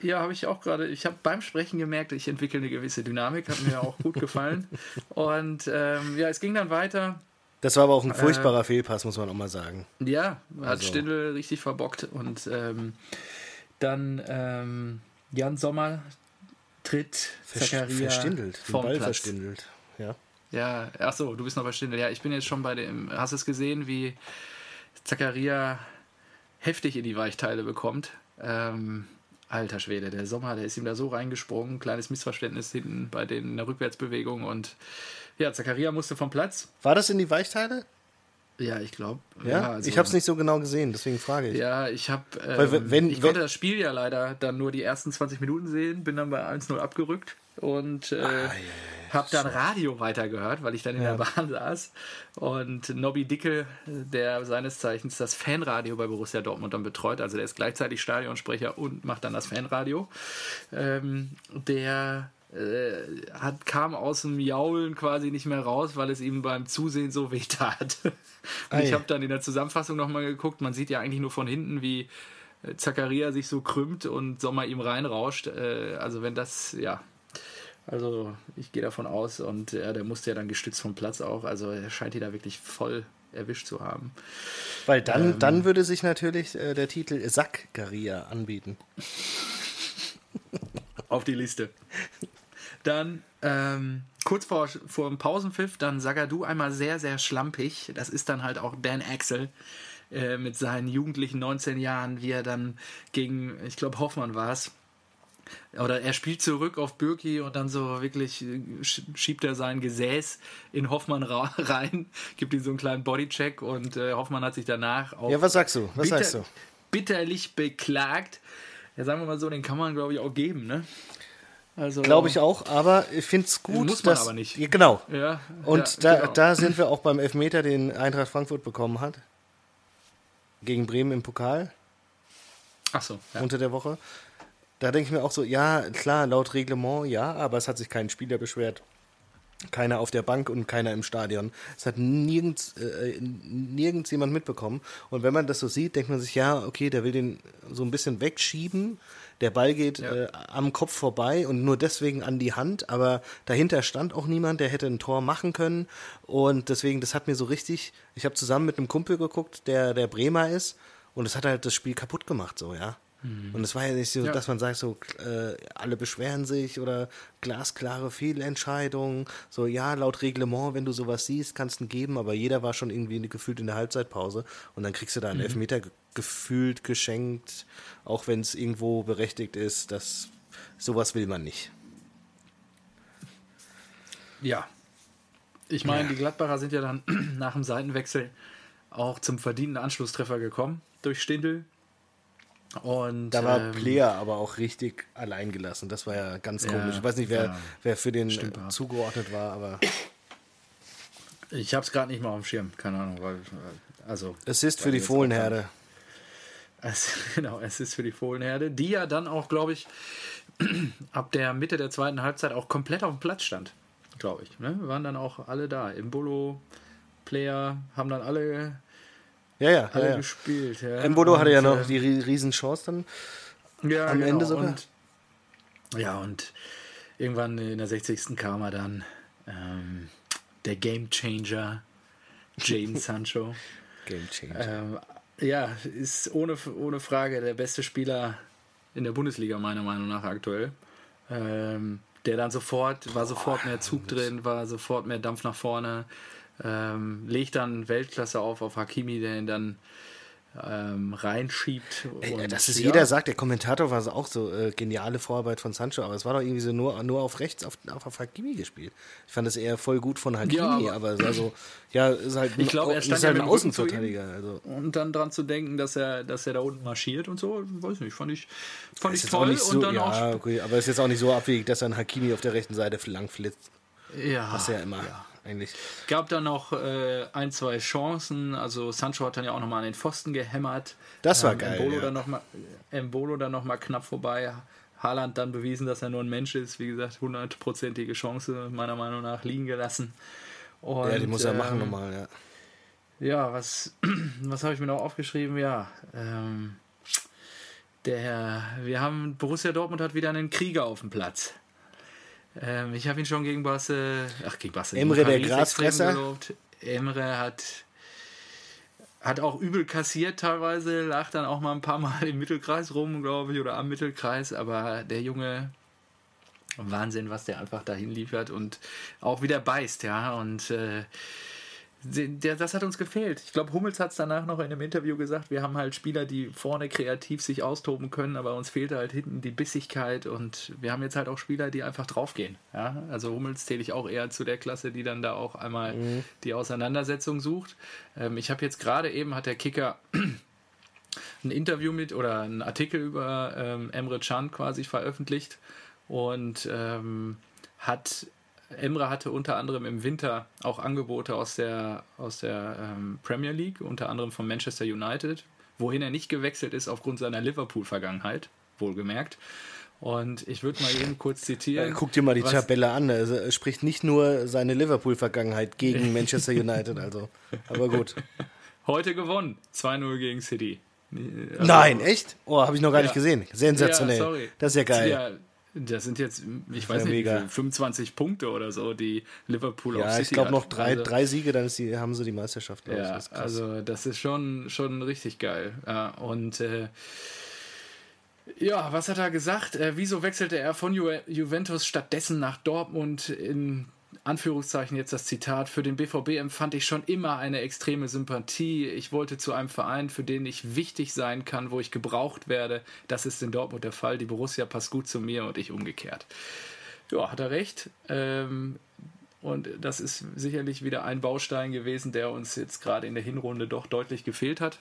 Speaker 1: Ja, habe ich auch gerade. Ich habe beim Sprechen gemerkt, ich entwickle eine gewisse Dynamik, hat mir auch gut gefallen. Und ähm, ja, es ging dann weiter.
Speaker 2: Das war aber auch ein furchtbarer äh, Fehlpass, muss man auch mal sagen.
Speaker 1: Ja, hat also. Stindl richtig verbockt. Und ähm, dann ähm, Jan Sommer tritt
Speaker 2: Zakaria verstindelt, vom Ball Platz. verstindelt. Ja.
Speaker 1: Ja, ach so, du bist noch bei Stindl. Ja, ich bin jetzt schon bei dem. Hast du es gesehen, wie Zakaria heftig in die Weichteile bekommt? Ähm, alter Schwede, der Sommer, der ist ihm da so reingesprungen. Kleines Missverständnis hinten bei den, der Rückwärtsbewegung und ja, Zakaria musste vom Platz.
Speaker 2: War das in die Weichteile?
Speaker 1: Ja, ich glaube.
Speaker 2: Ja, ja also, ich habe es nicht so genau gesehen, deswegen frage ich.
Speaker 1: Ja, ich habe. Ähm, ich konnte das Spiel ja leider dann nur die ersten 20 Minuten sehen, bin dann bei 1-0 abgerückt und äh, ah, yeah, habe dann Radio weitergehört, weil ich dann in ja. der Bahn saß. Und Nobby Dickel, der seines Zeichens das Fanradio bei Borussia Dortmund dann betreut, also der ist gleichzeitig Stadionsprecher und macht dann das Fanradio, ähm, der äh, hat, kam aus dem Jaulen quasi nicht mehr raus, weil es ihm beim Zusehen so weh tat. Und ich habe dann in der Zusammenfassung nochmal geguckt, man sieht ja eigentlich nur von hinten, wie äh, Zakaria sich so krümmt und Sommer ihm reinrauscht. Äh, also wenn das, ja, also ich gehe davon aus und ja, der musste ja dann gestützt vom Platz auch, also er scheint ihn da wirklich voll erwischt zu haben.
Speaker 2: Weil dann, ähm, dann würde sich natürlich äh, der Titel Sackgaria anbieten.
Speaker 1: Auf die Liste. Dann ähm, kurz vor, vor dem Pausenpfiff, dann Sagadu einmal sehr, sehr schlampig. Das ist dann halt auch Dan Axel äh, mit seinen jugendlichen 19 Jahren, wie er dann gegen, ich glaube, Hoffmann war es. Oder er spielt zurück auf Birki und dann so wirklich äh, schiebt er sein Gesäß in Hoffmann rein, gibt ihm so einen kleinen Bodycheck und äh, Hoffmann hat sich danach
Speaker 2: auch. Ja, was sagst du? Was bitter, sagst du?
Speaker 1: Bitterlich beklagt. Ja, sagen wir mal so, den kann man, glaube ich, auch geben, ne?
Speaker 2: Also, Glaube ich auch, aber ich finde es gut.
Speaker 1: Muss man dass, aber nicht.
Speaker 2: Genau. Ja, und ja, da, genau. da sind wir auch beim Elfmeter, den Eintracht Frankfurt bekommen hat. Gegen Bremen im Pokal.
Speaker 1: Ach so.
Speaker 2: Ja. Unter der Woche. Da denke ich mir auch so, ja, klar, laut Reglement, ja, aber es hat sich kein Spieler beschwert. Keiner auf der Bank und keiner im Stadion. Es hat nirgends, äh, nirgends jemand mitbekommen. Und wenn man das so sieht, denkt man sich, ja, okay, der will den so ein bisschen wegschieben der Ball geht ja. äh, am Kopf vorbei und nur deswegen an die Hand, aber dahinter stand auch niemand, der hätte ein Tor machen können. Und deswegen, das hat mir so richtig, ich habe zusammen mit einem Kumpel geguckt, der der Bremer ist, und es hat halt das Spiel kaputt gemacht, so, ja. Mhm. Und es war ja nicht so, ja. dass man sagt, so, äh, alle beschweren sich oder glasklare Fehlentscheidungen. So, ja, laut Reglement, wenn du sowas siehst, kannst du ihn geben, aber jeder war schon irgendwie gefühlt in der Halbzeitpause und dann kriegst du da einen mhm. Elfmeter gefühlt geschenkt, auch wenn es irgendwo berechtigt ist, dass sowas will man nicht.
Speaker 1: Ja. Ich meine, ja. die Gladbacher sind ja dann nach dem Seitenwechsel auch zum verdienten Anschlusstreffer gekommen durch Stindl. Und,
Speaker 2: Da war
Speaker 1: ähm,
Speaker 2: Player aber auch richtig allein gelassen. Das war ja ganz
Speaker 1: Ja,
Speaker 2: komisch. Ich weiß nicht, wer,
Speaker 1: ja.
Speaker 2: wer für den
Speaker 1: Stimmt,
Speaker 2: äh, zugeordnet war, aber
Speaker 1: Ich habe es gerade nicht mal auf dem Schirm, keine Ahnung, weil also
Speaker 2: Assist für
Speaker 1: weil
Speaker 2: die Fohlenherde.
Speaker 1: Es, genau, es ist für die Fohlenherde, die ja dann auch, glaube ich, ab der Mitte der zweiten Halbzeit auch komplett auf dem Platz stand, glaube ich. Ne? Wir waren dann auch alle da. Imbolo, Player, haben dann alle,
Speaker 2: Ja, ja,
Speaker 1: alle
Speaker 2: ja, ja.
Speaker 1: gespielt. Ja.
Speaker 2: Embolo hatte ja noch
Speaker 1: äh,
Speaker 2: die ri- Riesenchance dann.
Speaker 1: ja,
Speaker 2: am Ende sogar.
Speaker 1: Und, ja, und irgendwann in der 60. kam er dann ähm, der Game Changer, Jaden Sancho.
Speaker 2: Game Changer.
Speaker 1: Ähm, ja, ist ohne, ohne Frage der beste Spieler in der Bundesliga, meiner Meinung nach aktuell. Ähm, der dann sofort, war sofort mehr Zug drin, war sofort mehr Dampf nach vorne, ähm, legt dann Weltklasse auf auf Hakimi, der ihn dann ähm, reinschiebt.
Speaker 2: Ey, das ist
Speaker 1: ja,
Speaker 2: jeder sagt, der Kommentator war auch so äh, geniale Vorarbeit von Sancho, aber es war doch irgendwie so nur, nur auf rechts auf, auf, Hakimi gespielt. Ich fand das eher voll gut von Hakimi,
Speaker 1: Ja,
Speaker 2: aber, es war so, ja, ist halt
Speaker 1: Ich glaube, er
Speaker 2: ist
Speaker 1: stand
Speaker 2: halt
Speaker 1: ja
Speaker 2: ein. Außenverteidiger. Also.
Speaker 1: Und dann dran zu denken, dass er, dass er da unten marschiert und so, weiß nicht, fand ich, fand
Speaker 2: Ist
Speaker 1: ich toll.
Speaker 2: nicht so,
Speaker 1: und dann
Speaker 2: ja,
Speaker 1: auch.
Speaker 2: okay, aber ist jetzt auch nicht so abwegig, dass dann Hakimi auf der rechten Seite lang flitzt.
Speaker 1: Ja,
Speaker 2: ist ja immer eigentlich.
Speaker 1: gab dann noch äh, ein, zwei Chancen. Also Sancho hat dann ja auch nochmal an den Pfosten gehämmert.
Speaker 2: Das war geil,
Speaker 1: Embolo
Speaker 2: ja.
Speaker 1: dann noch mal, Embolo dann nochmal knapp vorbei. Haaland dann bewiesen, dass er nur ein Mensch ist. Wie gesagt, hundertprozentige Chance meiner Meinung nach liegen gelassen. Und,
Speaker 2: Ja, die muss er machen
Speaker 1: ähm,
Speaker 2: nochmal, ja.
Speaker 1: Ja, was, was habe ich mir noch aufgeschrieben? Ja, ähm, der, wir haben, Borussia Dortmund hat wieder einen Krieger auf dem Platz. Ähm, ich habe ihn schon gegen Basse, ach gegen Basse,
Speaker 2: Emre, der Grasfresser.
Speaker 1: gelobt. Emre hat, hat auch übel kassiert teilweise, lag dann auch mal ein paar Mal im Mittelkreis rum, glaube ich, oder am Mittelkreis, aber der Junge, Wahnsinn, was der einfach dahin liefert und auch wieder beißt, ja, und äh, das hat uns gefehlt. Ich glaube, Hummels hat es danach noch in einem Interview gesagt, wir haben halt Spieler, die vorne kreativ sich austoben können, aber uns fehlte halt hinten die Bissigkeit und wir haben jetzt halt auch Spieler, die einfach draufgehen. Ja? Also Hummels zähle ich auch eher zu der Klasse, die dann da auch einmal die Auseinandersetzung sucht. Ähm, ich habe jetzt gerade eben, hat der Kicker ein Interview mit oder einen Artikel über ähm, Emre Can quasi veröffentlicht und ähm, hat Emre hatte unter anderem im Winter auch Angebote aus der, aus der ähm, Premier League, unter anderem von Manchester United, wohin er nicht gewechselt ist aufgrund seiner Liverpool-Vergangenheit, wohlgemerkt. Und ich würde mal eben kurz zitieren.
Speaker 2: Guck dir mal die Tabelle an. Also, er spricht nicht nur seine Liverpool-Vergangenheit gegen Manchester United, also. Aber gut.
Speaker 1: Heute gewonnen, 2-0 gegen City. Also-
Speaker 2: Nein, echt? Oh, habe ich noch gar nicht
Speaker 1: Ja.
Speaker 2: gesehen. Sensationell.
Speaker 1: Ja, sorry.
Speaker 2: Das ist ja geil.
Speaker 1: Ja, das sind jetzt, ich weiß
Speaker 2: Ja,
Speaker 1: nicht,
Speaker 2: mega.
Speaker 1: viel, 25 Punkte oder so, die Liverpool auf
Speaker 2: Ja,
Speaker 1: City
Speaker 2: ich glaube noch drei,
Speaker 1: Also-
Speaker 2: drei Siege, dann die, haben sie die Meisterschaft.
Speaker 1: Ja,
Speaker 2: Das
Speaker 1: also das ist schon, schon richtig geil. Und äh, ja, was hat er gesagt? Äh, wieso wechselte er von Ju Juventus stattdessen nach Dortmund? In Anführungszeichen jetzt das Zitat. Für den BVB empfand ich schon immer eine extreme Sympathie. Ich wollte zu einem Verein, für den ich wichtig sein kann, wo ich gebraucht werde. Das ist in Dortmund der Fall. Die Borussia passt gut zu mir und ich umgekehrt. Ja, hat er recht. Ähm, und das ist sicherlich wieder ein Baustein gewesen, der uns jetzt gerade in der Hinrunde doch deutlich gefehlt hat.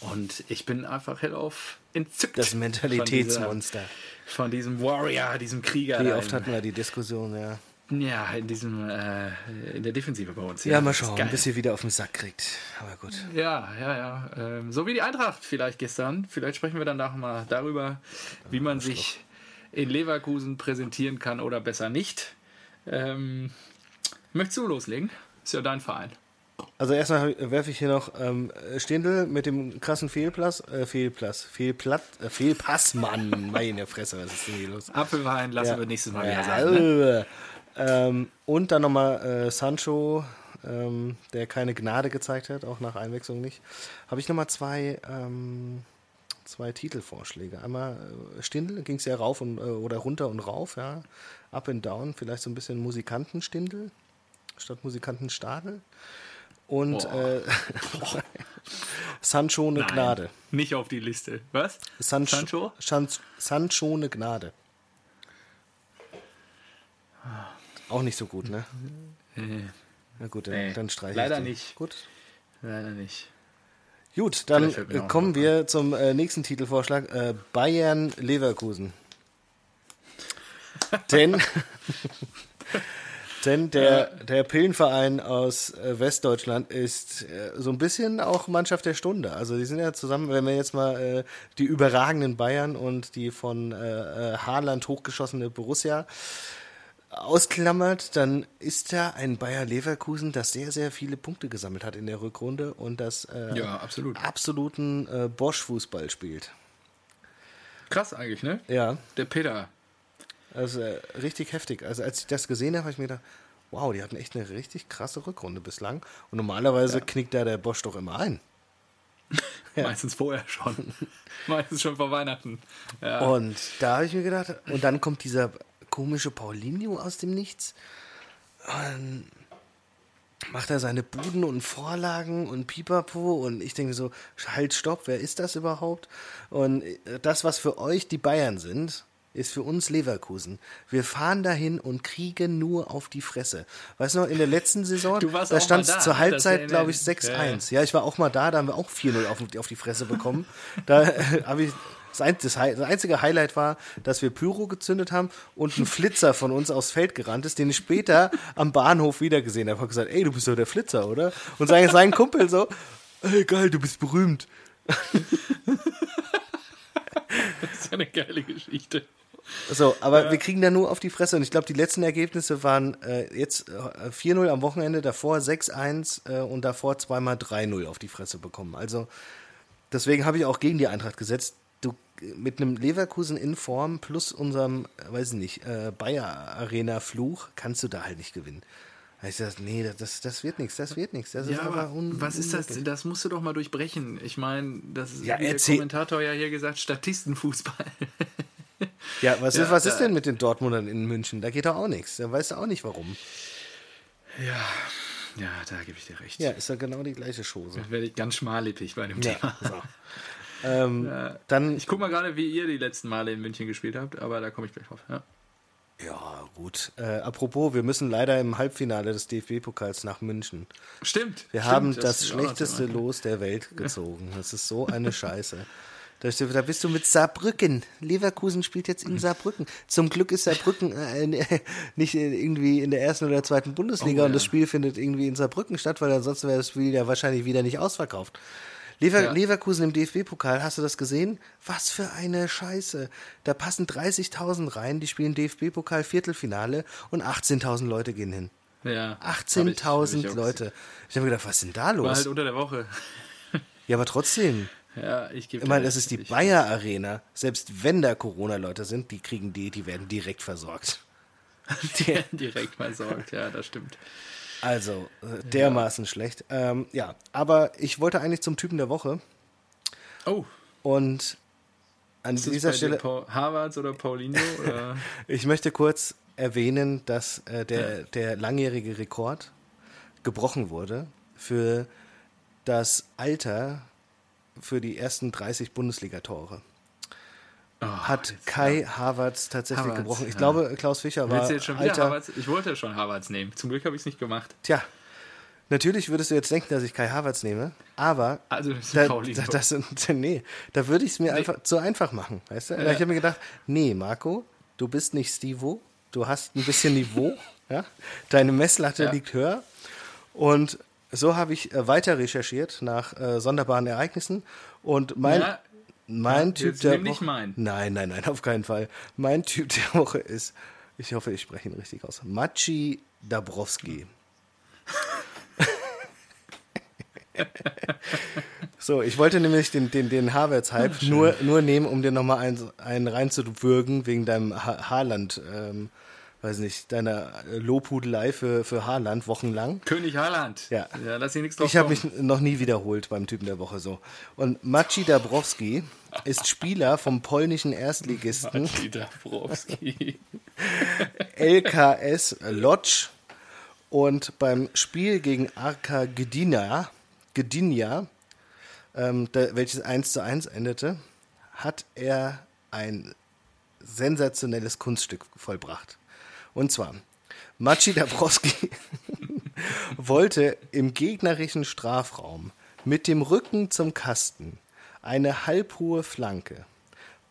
Speaker 1: Und ich bin einfach hellauf entzückt.
Speaker 2: das
Speaker 1: von
Speaker 2: Mentalitätsmonster.
Speaker 1: dieser- Von diesem Warrior, diesem Krieger.
Speaker 2: Wie oft hatten wir die Diskussion, ja.
Speaker 1: Ja, in diesem, äh, in der Defensive bei uns.
Speaker 2: Ja, mal
Speaker 1: das ist
Speaker 2: schauen, bis ihr wieder auf den Sack kriegt. Aber gut.
Speaker 1: Ja, ja, ja. Ähm, so wie die Eintracht vielleicht gestern. Vielleicht sprechen wir dann nachher mal darüber, wie man sich in Leverkusen präsentieren kann oder besser nicht. Ähm, möchtest du loslegen? Ist ja dein Verein.
Speaker 2: Also erstmal werfe ich hier noch ähm, Stindl mit dem krassen Fehlpass, äh, Fehlpass, Fehlplatt, äh, Fehlpass, Mann, meine Fresse, was ist denn hier los?
Speaker 1: Apfelwein lassen
Speaker 2: Ja.
Speaker 1: wir nächstes Mal wieder
Speaker 2: Ja,
Speaker 1: sein. Ne?
Speaker 2: Äh, ähm, und dann nochmal äh, Sancho, ähm, der keine Gnade gezeigt hat, auch nach Einwechslung nicht. Habe ich nochmal zwei, ähm, zwei Titelvorschläge. Einmal äh, Stindl, ging es ja rauf und, äh, oder runter und rauf, ja. Up and down, vielleicht so ein bisschen Musikantenstindel statt Musikantenstadel. Und äh, Sancho eine
Speaker 1: Nein,
Speaker 2: Gnade.
Speaker 1: Nicht auf die Liste. Was?
Speaker 2: Sancho?
Speaker 1: Sancho?
Speaker 2: Sancho, Sancho eine Gnade. Auch nicht so gut, ne?
Speaker 1: Äh,
Speaker 2: Na gut, dann,
Speaker 1: Nee,
Speaker 2: dann streiche
Speaker 1: leider
Speaker 2: ich die.
Speaker 1: nicht.
Speaker 2: Gut.
Speaker 1: leider nicht.
Speaker 2: Gut, dann kommen wir zum äh, nächsten Titelvorschlag. Äh, Bayern Leverkusen. Denn, denn der, der Pillenverein aus äh, Westdeutschland ist äh, so ein bisschen auch Mannschaft der Stunde. Also die sind ja zusammen, wenn wir jetzt mal äh, die überragenden Bayern und die von äh, Haaland hochgeschossene Borussia ausklammert, dann ist da ein Bayer Leverkusen, das sehr, sehr viele Punkte gesammelt hat in der Rückrunde und das
Speaker 1: äh, ja, absolut.
Speaker 2: absoluten äh, Bosch-Fußball spielt.
Speaker 1: Krass eigentlich, ne?
Speaker 2: Ja.
Speaker 1: Der Peter.
Speaker 2: Also äh, richtig heftig. Also als ich das gesehen habe, habe ich mir gedacht, wow, die hatten echt eine richtig krasse Rückrunde bislang. Und normalerweise ja. knickt da der Bosch doch immer ein.
Speaker 1: ja. Meistens vorher schon. Meistens schon vor Weihnachten.
Speaker 2: Ja. Und da habe ich mir gedacht, und dann kommt dieser komische Paulinho aus dem Nichts. Und macht er seine Buden und Vorlagen und Pipapo und ich denke so, halt, stopp, wer ist das überhaupt? Und das, was für euch die Bayern sind, ist für uns Leverkusen. Wir fahren dahin und kriegen nur auf die Fresse. Weißt du noch, in der letzten Saison, da stand es zur? Halbzeit, glaube ich, 6-1. Ja, ja. ja, ich war auch mal da, da haben wir auch 4-0 auf, auf, die Fresse bekommen. da habe ich das, einzige Highlight war, dass wir Pyro gezündet haben und ein Flitzer von uns aufs Feld gerannt ist, den ich später am Bahnhof wiedergesehen habe. Ich habe gesagt, ey, du bist doch der Flitzer, oder? Und sein, sein Kumpel so, ey, geil, du bist berühmt.
Speaker 1: das ist ja eine geile Geschichte.
Speaker 2: So, aber ja. wir kriegen da nur auf die Fresse. Und ich glaube, die letzten Ergebnisse waren äh, jetzt äh, 4-0 am Wochenende, davor 6-1 äh, und davor zweimal 3-0 auf die Fresse bekommen. Also deswegen habe ich auch gegen die Eintracht gesetzt mit einem Leverkusen in Form plus unserem, weiß ich nicht, äh, Bayer Arena Fluch kannst du da halt nicht gewinnen. Ich sag, nee, das, das wird nichts, das wird nichts. Das
Speaker 1: ja,
Speaker 2: ist
Speaker 1: aber was ist das? Das musst du doch mal durchbrechen. Ich meine, das ist,
Speaker 2: ja,
Speaker 1: der Kommentator ja hier gesagt, Statistenfußball.
Speaker 2: ja, was, ja, ist, was ist denn mit den Dortmundern in München? Da geht doch auch nichts. Da weißt du auch nicht, warum.
Speaker 1: Ja, ja, da gebe ich dir recht.
Speaker 2: Ja, ist ja genau die gleiche Chose.
Speaker 1: Da werde ich ganz schmallippig bei dem ja, Thema. So.
Speaker 2: Ähm, ja, dann,
Speaker 1: ich gucke mal gerade, wie ihr die letzten Male in München gespielt habt, aber da komme ich gleich drauf. Ja,
Speaker 2: ja gut. Äh, apropos, wir müssen leider im Halbfinale des DFB-Pokals nach München.
Speaker 1: Stimmt.
Speaker 2: Wir
Speaker 1: stimmt,
Speaker 2: haben das, das schlechteste Los der Welt gezogen. Das ist so eine Scheiße. Da bist du mit Saarbrücken. Leverkusen spielt jetzt in Saarbrücken. Zum Glück ist Saarbrücken äh, nicht irgendwie in der ersten oder zweiten Bundesliga oh, und das Spiel findet irgendwie in Saarbrücken statt, weil ansonsten wäre das Spiel ja wahrscheinlich wieder nicht ausverkauft. Lever ja. Leverkusen im DFB-Pokal, hast du das gesehen? Was für eine Scheiße. Da passen 30.000 rein, die spielen DFB-Pokal Viertelfinale und 18.000 Leute gehen hin.
Speaker 1: Ja.
Speaker 2: 18.000 Leute. Ich habe mir gedacht, was ist denn da los?
Speaker 1: War halt unter der Woche.
Speaker 2: ja, aber trotzdem.
Speaker 1: Ja, ich gebe
Speaker 2: Ich meine, das ist die Bayer Arena. Selbst wenn da Corona-Leute sind, die kriegen die, die werden direkt versorgt.
Speaker 1: Die werden direkt versorgt, ja, das stimmt.
Speaker 2: Also, äh, dermaßen ja. schlecht. Ähm, ja, aber ich wollte eigentlich zum Typen der Woche.
Speaker 1: Oh.
Speaker 2: Und an ist dieser Stelle.
Speaker 1: Harvards oder Paulinho? Oder?
Speaker 2: ich möchte kurz erwähnen, dass äh, der, ja. der langjährige Rekord gebrochen wurde für das Alter für die ersten 30 Bundesligatore. Oh, hat Kai ja. Havertz tatsächlich Havertz, gebrochen. Ich ja. glaube, Klaus Fischer war. Willst du jetzt
Speaker 1: schon wieder alter, Havertz? Ich wollte ja schon Havertz nehmen. Zum Glück habe ich es nicht gemacht.
Speaker 2: Tja, natürlich würdest du jetzt denken, dass ich Kai Havertz nehme, aber.
Speaker 1: Also, das
Speaker 2: da, da, das, nee, da würde ich es mir nee. einfach zu einfach machen. Weißt du? Ja. Ich habe mir gedacht, nee, Marco, du bist nicht Stivo, du hast ein bisschen Niveau, ja? deine Messlatte liegt höher. Und so habe ich äh, weiter recherchiert nach äh, sonderbaren Ereignissen. Und mein. Ja mein ja, Typ der Woche. Nein, nein, nein, auf keinen Fall. Mein Typ der Woche ist, ich hoffe, ich spreche ihn richtig aus, Maci Dabrowski. so, ich wollte nämlich den, den, den Havertz-Hype nur, nur nehmen, um dir nochmal einen, einen reinzuwürgen wegen deinem ha Haarland. Ähm, weiß nicht, deiner Lobhudelei für, für Haaland wochenlang.
Speaker 1: König Haaland.
Speaker 2: Ja.
Speaker 1: ja lass ihn nichts drauf
Speaker 2: Ich habe mich noch nie wiederholt beim Typen der Woche so. Und Maciej Dabrowski ist Spieler vom polnischen Erstligisten. LKS Lodz. Und beim Spiel gegen Arka Gdynia, Gdynia ähm, welches 1 zu 1 endete, hat er ein sensationelles Kunststück vollbracht. Und zwar, Maciej Dabrowski wollte im gegnerischen Strafraum mit dem Rücken zum Kasten eine halbhohe Flanke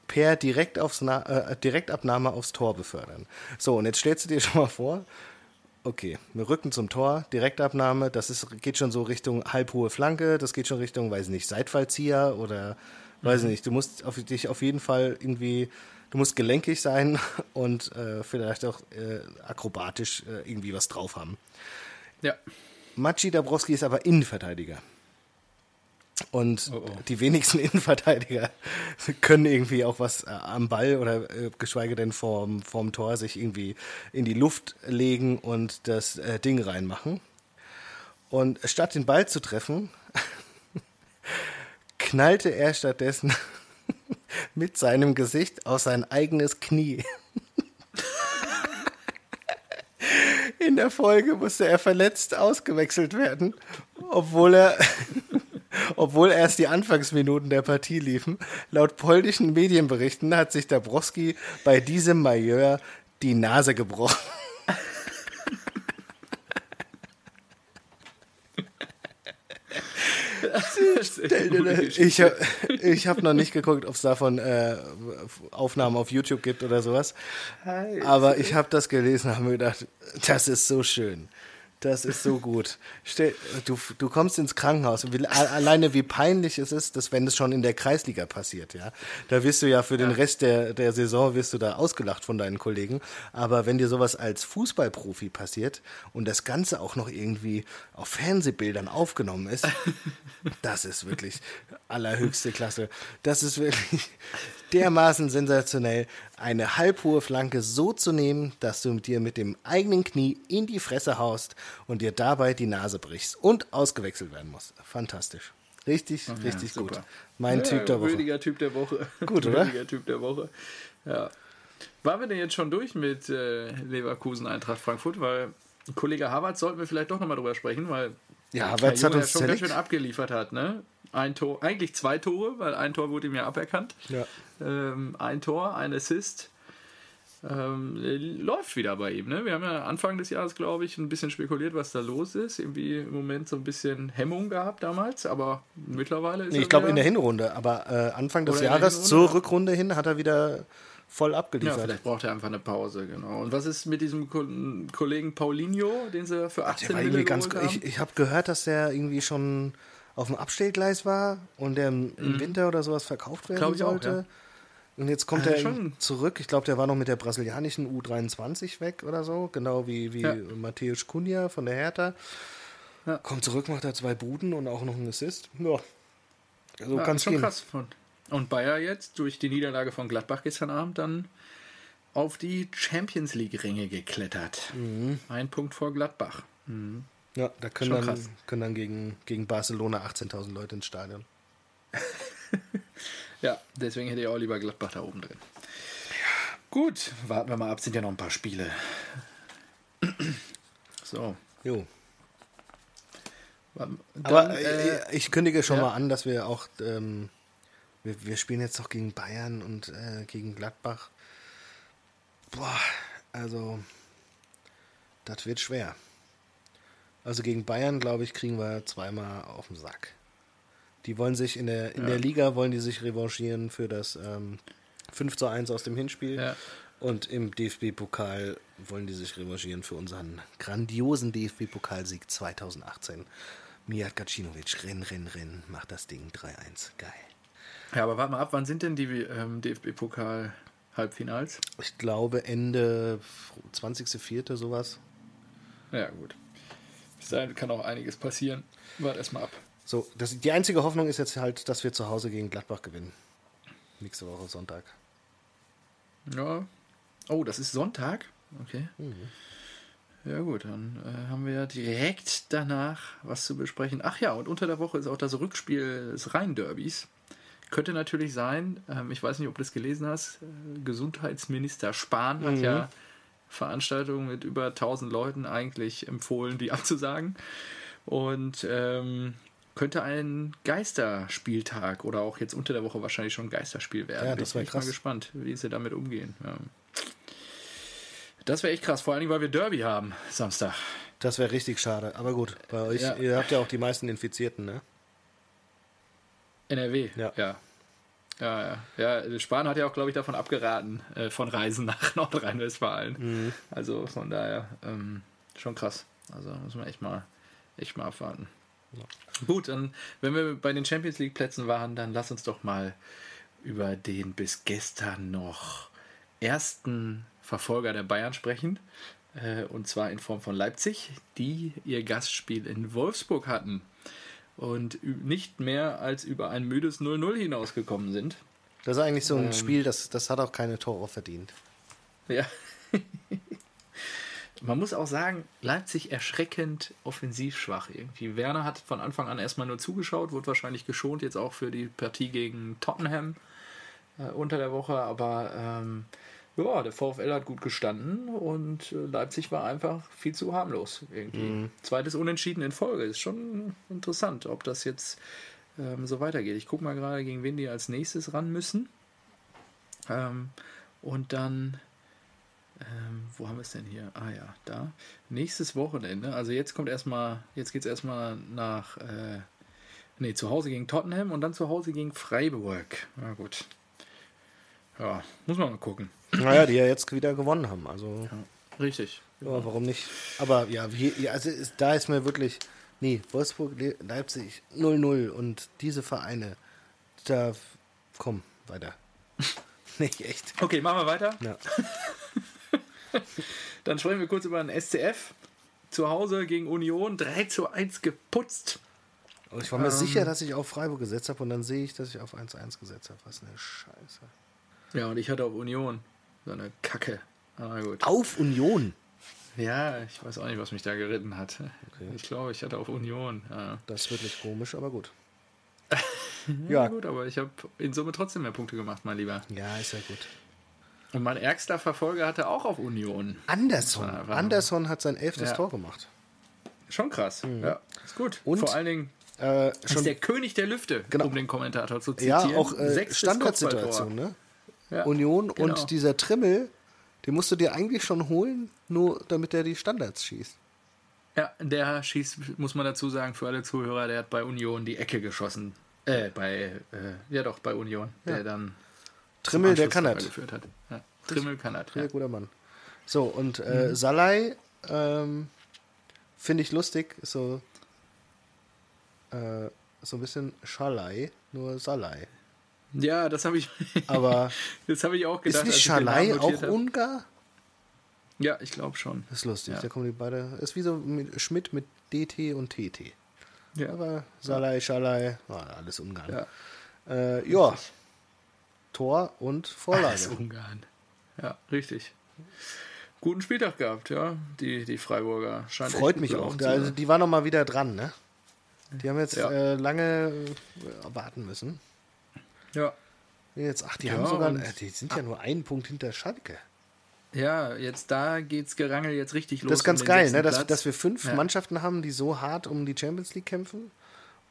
Speaker 2: per Direkt aufs Na äh, Direktabnahme aufs Tor befördern. So, und jetzt stellst du dir schon mal vor, okay, mit Rücken zum Tor, Direktabnahme, das ist, geht schon so Richtung halbhohe Flanke, das geht schon Richtung, weiß nicht, Seitfallzieher oder weiß mhm. nicht, du musst auf, dich auf jeden Fall irgendwie, du musst gelenkig sein und äh, vielleicht auch äh, akrobatisch äh, irgendwie was drauf haben.
Speaker 1: Ja.
Speaker 2: Maciej Dabrowski ist aber Innenverteidiger. Und oh oh. die wenigsten Innenverteidiger können irgendwie auch was äh, am Ball oder äh, geschweige denn vorm, vorm Tor sich irgendwie in die Luft legen und das äh, Ding reinmachen. Und statt den Ball zu treffen, knallte er stattdessen mit seinem Gesicht aus sein eigenes Knie. In der Folge musste er verletzt ausgewechselt werden, obwohl er obwohl erst die Anfangsminuten der Partie liefen. Laut polnischen Medienberichten hat sich Dabrowski bei diesem Majeur die Nase gebrochen. ich habe ich hab noch nicht geguckt, ob es davon äh, Aufnahmen auf YouTube gibt oder sowas. Aber ich habe das gelesen und habe mir gedacht, das ist so schön. Das ist so gut. Du, du kommst ins Krankenhaus und wie, alleine wie peinlich es ist, dass wenn es schon in der Kreisliga passiert, ja. Da wirst du ja für den Rest der, der Saison wirst du da ausgelacht von deinen Kollegen. Aber wenn dir sowas als Fußballprofi passiert und das Ganze auch noch irgendwie auf Fernsehbildern aufgenommen ist, das ist wirklich allerhöchste Klasse. Das ist wirklich dermaßen sensationell, eine halbhohe Flanke so zu nehmen, dass du dir mit dem eigenen Knie in die Fresse haust und dir dabei die Nase brichst und ausgewechselt werden musst. Fantastisch. Richtig, ja, richtig super. gut. Mein ja, Typ der Woche.
Speaker 1: Würdiger Typ der Woche.
Speaker 2: Gut, oder?
Speaker 1: Würdiger Typ der Woche. Ja. Waren wir denn jetzt schon durch mit äh, Leverkusen Eintracht Frankfurt? Weil Kollege Havertz sollten wir vielleicht doch nochmal drüber sprechen, weil
Speaker 2: ja, Havertz hat uns
Speaker 1: schon ganz schön abgeliefert hat, ne? Ein Tor, eigentlich zwei Tore, weil ein Tor wurde ihm ja aberkannt.
Speaker 2: Ja.
Speaker 1: Ähm, ein Tor, ein Assist. Ähm, läuft wieder bei ihm. Ne? Wir haben ja Anfang des Jahres, glaube ich, ein bisschen spekuliert, was da los ist. Irgendwie im Moment so ein bisschen Hemmung gehabt damals, aber mittlerweile ist
Speaker 2: nee, Ich glaube in der Hinrunde, aber äh, Anfang des Jahres zur Rückrunde hin hat er wieder voll abgeliefert. Ja,
Speaker 1: vielleicht braucht er einfach eine Pause, genau. Und was ist mit diesem Ko Kollegen Paulinho, den sie für 18 Ach, Mille ganz, haben?
Speaker 2: Ich, ich habe gehört, dass der irgendwie schon auf dem Abstellgleis war und der im, mhm. Winter oder sowas verkauft werden sollte. Auch, ja. Und jetzt kommt ah, er schon. zurück. Ich glaube, der war noch mit der brasilianischen U23 weg oder so, genau wie, wie ja. Matthäus Cunha von der Hertha. Ja. Kommt zurück, macht er zwei Buden und auch noch einen Assist. Ja,
Speaker 1: also ja, kann schon gehen. krass. Und Bayer jetzt durch die Niederlage von Gladbach gestern Abend dann auf die Champions League-Ränge geklettert. Mhm. Ein Punkt vor Gladbach. Mhm.
Speaker 2: Ja, da können dann, können dann gegen, gegen Barcelona 18.000 Leute ins Stadion.
Speaker 1: ja, deswegen hätte ich auch lieber Gladbach da oben drin. Ja. Gut, warten wir mal ab, sind ja noch ein paar Spiele. so.
Speaker 2: Jo. Dann, Aber äh, ich kündige schon ja. mal an, dass wir auch, ähm, wir, wir, spielen jetzt noch gegen Bayern und äh, gegen Gladbach. Boah, also, das wird schwer. Also gegen Bayern, glaube ich, kriegen wir zweimal auf den Sack. Die wollen sich in der, in ja. der Liga wollen die sich revanchieren für das ähm, 5 zu 1 aus dem Hinspiel. Ja. Und im DFB-Pokal wollen die sich revanchieren für unseren grandiosen DFB-Pokalsieg 2018. Mijat Gacinovic, renn, renn, renn, macht das Ding 3-1. Geil.
Speaker 1: Ja, aber warte mal ab, wann sind denn die ähm, DFB-Pokal-Halbfinals?
Speaker 2: Ich glaube Ende 20.04. sowas.
Speaker 1: Ja, gut. Bis dahin kann auch einiges passieren. Wart erstmal ab.
Speaker 2: So, das, die einzige Hoffnung ist jetzt halt, dass wir zu Hause gegen Gladbach gewinnen. Nächste Woche Sonntag.
Speaker 1: Ja. Oh, das ist Sonntag? Okay. Mhm. Ja gut, dann äh, haben wir direkt danach was zu besprechen. Ach ja, und unter der Woche ist auch das Rückspiel des Rhein-Derbys. Könnte natürlich sein, ähm, ich weiß nicht, ob du das gelesen hast, äh, Gesundheitsminister Spahn hat mhm. ja Veranstaltungen mit über 1000 Leuten eigentlich empfohlen, die abzusagen. Und ähm, könnte ein Geisterspieltag oder auch jetzt unter der Woche wahrscheinlich schon ein Geisterspiel werden. Ja,
Speaker 2: das wäre krass.
Speaker 1: Ich bin mal gespannt, wie sie damit umgehen. Ja. Das wäre echt krass, vor allem, weil wir Derby haben Samstag.
Speaker 2: Das wäre richtig schade. Aber gut, bei euch, ja. ihr habt ja auch die meisten Infizierten, ne?
Speaker 1: NRW,
Speaker 2: Ja.
Speaker 1: ja. Ja, ja. ja Spahn hat ja auch, glaube ich, davon abgeraten, äh, von Reisen nach Nordrhein-Westfalen.
Speaker 2: Mhm.
Speaker 1: Also von daher ähm, schon krass. Also muss man echt mal, echt mal abwarten. Gut, dann, wenn wir bei den Champions League Plätzen waren, dann lass uns doch mal über den bis gestern noch ersten Verfolger der Bayern sprechen. Äh, und zwar in Form von Leipzig, die ihr Gastspiel in Wolfsburg hatten und nicht mehr als über ein müdes 0-0 hinausgekommen sind.
Speaker 2: Das ist eigentlich so
Speaker 1: Ähm.
Speaker 2: ein Spiel, das, das hat auch keine Tore verdient.
Speaker 1: Ja. Man muss auch sagen, Leipzig erschreckend offensiv schwach irgendwie. Werner hat von Anfang an erstmal nur zugeschaut, wurde wahrscheinlich geschont, jetzt auch für die Partie gegen Tottenham äh, unter der Woche. Aber ähm, ja, der VfL hat gut gestanden und äh, Leipzig war einfach viel zu harmlos irgendwie. Zweites Unentschieden in Folge. Ist schon interessant, ob das jetzt ähm, so weitergeht. Ich gucke mal gerade, gegen wen die als nächstes ran müssen. Ähm, und dann ähm, wo haben wir es denn hier? Ah ja, da. Nächstes Wochenende, also jetzt kommt erstmal, jetzt geht es erstmal nach, äh, nee, zu Hause gegen Tottenham und dann zu Hause gegen Freiburg. Na gut. Ja, muss man mal gucken.
Speaker 2: Naja, die ja jetzt wieder gewonnen haben. Also,
Speaker 1: Richtig.
Speaker 2: ja, warum nicht? Aber ja, wie, ja also ist, da ist mir wirklich. Nee, Wolfsburg, Le- Leipzig 0-0 und diese Vereine. Da. Komm, weiter. nee, echt.
Speaker 1: Okay, machen wir weiter.
Speaker 2: Ja.
Speaker 1: Dann sprechen wir kurz über den SCF. Zu Hause gegen Union 3 zu 1 geputzt.
Speaker 2: Und ich war mir sicher, dass ich auf Freiburg gesetzt habe und dann sehe ich, dass ich auf 1-1 gesetzt habe. Was eine Scheiße.
Speaker 1: Ja, und ich hatte auf Union. So eine Kacke. Aber gut.
Speaker 2: Auf Union.
Speaker 1: Ja, ich weiß auch nicht, was mich da geritten hat. Ich glaube, ich hatte auf Union. Ja.
Speaker 2: Das ist wirklich komisch, aber gut.
Speaker 1: Ja,
Speaker 2: Ja,
Speaker 1: gut, aber ich habe in Summe trotzdem mehr Punkte gemacht, mein Lieber.
Speaker 2: ja, ist ja gut.
Speaker 1: Und mein ärgster Verfolger hatte auch auf Union.
Speaker 2: Anderson.
Speaker 1: War- war-
Speaker 2: Anderson hat sein elftes
Speaker 1: Ja.
Speaker 2: Tor gemacht.
Speaker 1: Schon krass. Ja, ist gut.
Speaker 2: Und?
Speaker 1: Vor allen Dingen
Speaker 2: Äh,
Speaker 1: ist
Speaker 2: schon
Speaker 1: der König der Lüfte,
Speaker 2: Genau.
Speaker 1: um den Kommentator zu
Speaker 2: ja,
Speaker 1: zitieren.
Speaker 2: auch äh, Standardsituation, ne?
Speaker 1: Ja,
Speaker 2: Union
Speaker 1: genau.
Speaker 2: und dieser Trimmel, den musst du dir eigentlich schon holen, nur damit er die Standards schießt.
Speaker 1: Ja, der schießt, muss man dazu sagen, für alle Zuhörer, der hat bei Union die Ecke geschossen. Äh, bei, äh, ja doch, bei Union, der dann
Speaker 2: Trimmel, der kann das.
Speaker 1: Ja. Trimmel kann das.
Speaker 2: Sehr
Speaker 1: Ja.
Speaker 2: guter Mann. So, und
Speaker 1: Mhm.
Speaker 2: äh, Salai ähm, finde ich lustig, so, äh, so ein bisschen Schalai, nur Salai.
Speaker 1: Ja, das habe ich,
Speaker 2: Aber
Speaker 1: das habe ich auch gedacht.
Speaker 2: ist nicht
Speaker 1: Namen
Speaker 2: auch
Speaker 1: hab.
Speaker 2: Ungar?
Speaker 1: Ja, ich glaube schon.
Speaker 2: Das ist lustig,
Speaker 1: Ja.
Speaker 2: da kommen die beide. Ist wie so mit Schmidt mit DT und TT.
Speaker 1: Ja,
Speaker 2: Aber Salai, Schalai, ah, alles Ungarn.
Speaker 1: ja.
Speaker 2: Äh, ja. Tor und Vorlage.
Speaker 1: Alles Ungarn. Ja, richtig. Guten Spieltag gehabt, ja. Die, die Freiburger. Scheint
Speaker 2: Freut mich auch.
Speaker 1: zu
Speaker 2: Also die waren noch mal wieder dran, ne? Die haben jetzt
Speaker 1: Ja.
Speaker 2: äh, lange äh, warten müssen.
Speaker 1: Ja.
Speaker 2: Jetzt, ach, die
Speaker 1: Ja,
Speaker 2: haben sogar, äh, die sind ja nur einen Punkt hinter Schalke.
Speaker 1: ja, jetzt da geht's Gerangel jetzt richtig los.
Speaker 2: Das ist ganz
Speaker 1: um
Speaker 2: geil, ne? dass, dass wir fünf
Speaker 1: Ja.
Speaker 2: Mannschaften haben, die so hart um die Champions League kämpfen.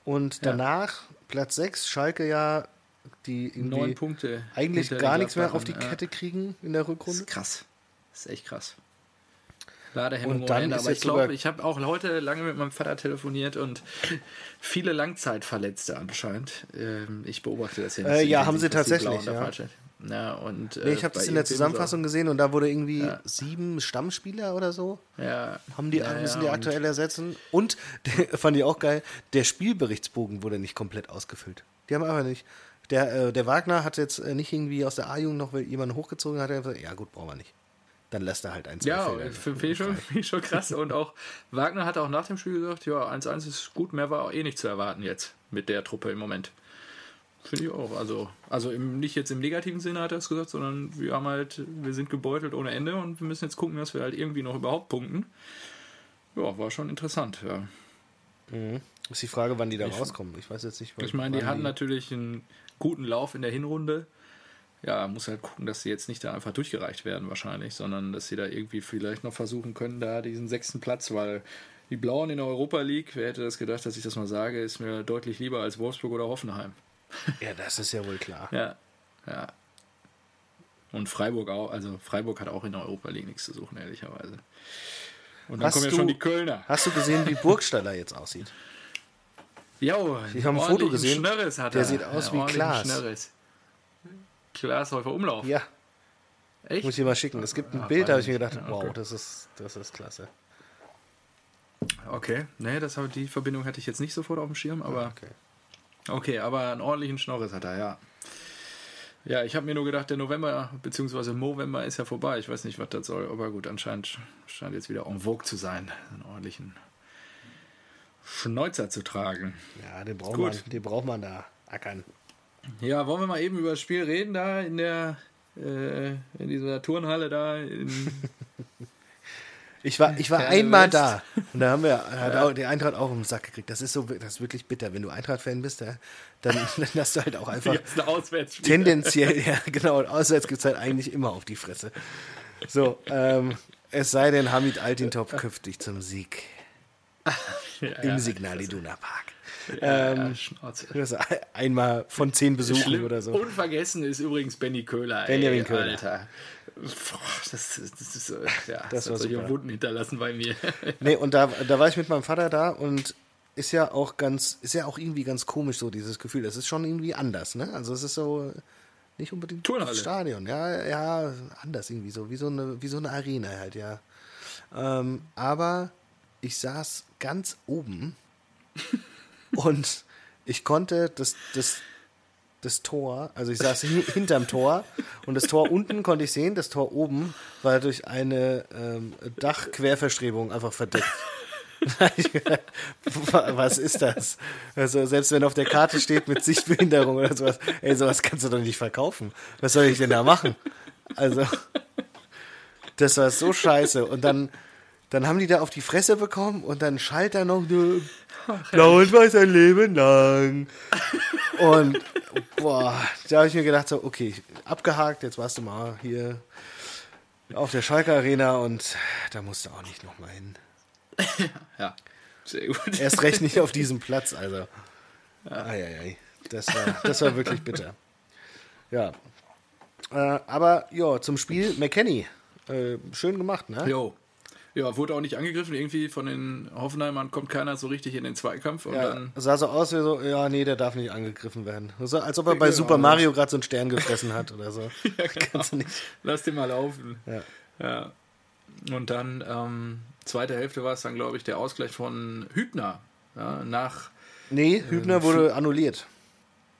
Speaker 2: Und
Speaker 1: Ja.
Speaker 2: danach Platz 6, Schalke ja, die
Speaker 1: Neun Punkte.
Speaker 2: eigentlich gar nichts mehr auf die
Speaker 1: ja.
Speaker 2: Kette kriegen in der
Speaker 1: Das
Speaker 2: Rückrunde.
Speaker 1: ist krass. Das ist echt krass. Ladehemmung
Speaker 2: Und dann
Speaker 1: Ende. Aber ich glaube, ich habe auch heute lange mit meinem Vater telefoniert und viele Langzeitverletzte anscheinend. Ähm, ich beobachte das ja
Speaker 2: Äh, ja, haben sie tatsächlich, ja.
Speaker 1: Ja, und,
Speaker 2: Nee,
Speaker 1: äh,
Speaker 2: ich habe
Speaker 1: bei
Speaker 2: das in der Zusammenfassung gesehen und da wurde irgendwie
Speaker 1: Ja.
Speaker 2: sieben Stammspieler oder so.
Speaker 1: Ja,
Speaker 2: Haben die,
Speaker 1: ja,
Speaker 2: müssen die
Speaker 1: und-
Speaker 2: aktuell ersetzen. Und, fand ich auch geil, der Spielberichtsbogen wurde nicht komplett ausgefüllt. Die haben einfach nicht. Der, äh, der Wagner hat jetzt äh, nicht irgendwie aus der A-Jugend noch jemanden hochgezogen, hat er gesagt, ja gut, brauchen wir nicht. Dann lässt er halt ein, zwei
Speaker 1: Ja, finde ich schon, find ich schon krass. Und auch Wagner hat auch nach dem Spiel gesagt, ja, 1-1 ist gut, mehr war auch eh nicht zu erwarten jetzt mit der Truppe im Moment. Finde ich auch. Also, also im, nicht jetzt im negativen Sinne hat er es gesagt, sondern wir haben halt, wir sind gebeutelt ohne Ende und wir müssen jetzt gucken, dass wir halt irgendwie noch überhaupt punkten. Ja, war schon interessant, ja.
Speaker 2: Ist die Frage, wann die da rauskommen. Ich weiß jetzt nicht, wann
Speaker 1: Ich meine, die hatten natürlich einen guten Lauf in der Hinrunde. Ja, muss halt gucken, dass sie jetzt nicht da einfach durchgereicht werden wahrscheinlich, sondern dass sie da irgendwie vielleicht noch versuchen können, da diesen sechsten Platz, weil die Blauen in der Europa League, wer hätte das gedacht, dass ich das mal sage, ist mir deutlich lieber als Wolfsburg oder Hoffenheim.
Speaker 2: Ja, das ist ja wohl klar.
Speaker 1: Ja, ja. Und Freiburg auch, also Freiburg hat auch in der Europa League nichts zu suchen, ehrlicherweise. Und dann
Speaker 2: Hast
Speaker 1: kommen ja
Speaker 2: du-
Speaker 1: schon die Kölner.
Speaker 2: Hast du gesehen, wie Burgstaller jetzt aussieht?
Speaker 1: Jo,
Speaker 2: ich habe ein Foto gesehen. Der
Speaker 1: er.
Speaker 2: sieht aus
Speaker 1: Ja,
Speaker 2: wie Klaas.
Speaker 1: Schnörres. Glashäufer Umlauf.
Speaker 2: Ja,
Speaker 1: Echt?
Speaker 2: muss ich dir mal schicken. Es gibt ein
Speaker 1: Ach,
Speaker 2: Bild, da habe ich mir gedacht.
Speaker 1: Ja, okay.
Speaker 2: wow, das ist, das ist klasse.
Speaker 1: Okay, nee, das, die Verbindung hatte ich jetzt nicht sofort auf dem Schirm, aber
Speaker 2: Okay.
Speaker 1: okay, aber einen ordentlichen Schnorres hat er, ja. Ja, ich habe mir nur gedacht, der November bzw. Movember ist ja vorbei. Ich weiß nicht, was das soll, aber gut, anscheinend scheint jetzt wieder en vogue zu sein, einen ordentlichen Schnäuzer zu tragen.
Speaker 2: Ja, den braucht,
Speaker 1: Gut.
Speaker 2: man, den braucht man da ackern.
Speaker 1: Ja, wollen wir mal eben über das Spiel reden, da in der äh, in dieser Turnhalle da in
Speaker 2: Ich war, ich war
Speaker 1: Ja,
Speaker 2: einmal
Speaker 1: West.
Speaker 2: da und da haben wir hat auch, die Eintracht auch im Sack gekriegt. Das ist so, das ist wirklich bitter. Wenn du Eintracht-Fan bist, ja, dann, dann hast du halt auch einfach tendenziell, ja genau, und auswärts gibt es halt eigentlich immer auf die Fresse. So, ähm, es sei denn, Hamid Altintop köpft dich zum Sieg
Speaker 1: ja,
Speaker 2: im Signal Iduna Park.
Speaker 1: ja,
Speaker 2: ähm,
Speaker 1: ja,
Speaker 2: einmal von zehn Besuchen
Speaker 1: Schlimm.
Speaker 2: oder so.
Speaker 1: Unvergessen ist übrigens Benny Köhler.
Speaker 2: Benjamin
Speaker 1: ey,
Speaker 2: Köhler.
Speaker 1: Alter. Boah, das, das ist, ja,
Speaker 2: Das
Speaker 1: das, hat solche. Wunden hinterlassen bei mir.
Speaker 2: Nee, und da, da war ich mit meinem Vater da und ist ja auch ganz, ist ja auch irgendwie ganz komisch, so dieses Gefühl. Das ist schon irgendwie anders, ne? Also es ist so nicht unbedingt
Speaker 1: Turnhalle.
Speaker 2: das Stadion, ja, ja, anders irgendwie so, wie so eine, wie so eine Arena halt, ja. Ähm, aber ich saß ganz oben und ich konnte das, das, das Tor, also ich saß hin, hinterm Tor und das Tor unten konnte ich sehen, das Tor oben war durch eine ähm, Dachquerverstrebung einfach verdeckt. Was ist das? Also selbst wenn auf der Karte steht mit Sichtbehinderung oder sowas, ey, sowas kannst du doch nicht verkaufen. Was soll ich denn da machen? Also, das war so scheiße. Und dann, dann haben die da auf die Fresse bekommen und dann schallt da noch blau und weiß ein Leben lang. Und boah, da habe ich mir gedacht, so, okay, abgehakt, jetzt warst du mal hier auf der Schalke Arena und da musst du auch nicht nochmal hin.
Speaker 1: ja, sehr gut.
Speaker 2: Erst recht nicht auf diesem Platz, also. Eieiei. Das war, das war wirklich bitter. Ja. Äh, aber ja, zum Spiel McKenny. Äh, schön gemacht, ne?
Speaker 1: Jo. Ja, wurde auch nicht angegriffen. Irgendwie von den Hoffenheimern kommt keiner so richtig in den Zweikampf. Und
Speaker 2: Ja,
Speaker 1: dann,
Speaker 2: sah so aus wie so, ja, nee, der darf nicht angegriffen werden. So, als ob er bei
Speaker 1: Genau.
Speaker 2: Super Mario gerade so einen Stern gefressen hat oder so.
Speaker 1: ja, genau.
Speaker 2: Kannst du nicht.
Speaker 1: Lass den mal laufen.
Speaker 2: Ja.
Speaker 1: Ja. Und dann, ähm, zweite Hälfte war es dann, glaube ich, der Ausgleich von Hübner. Ja, nach,
Speaker 2: Nee, Hübner wurde annulliert.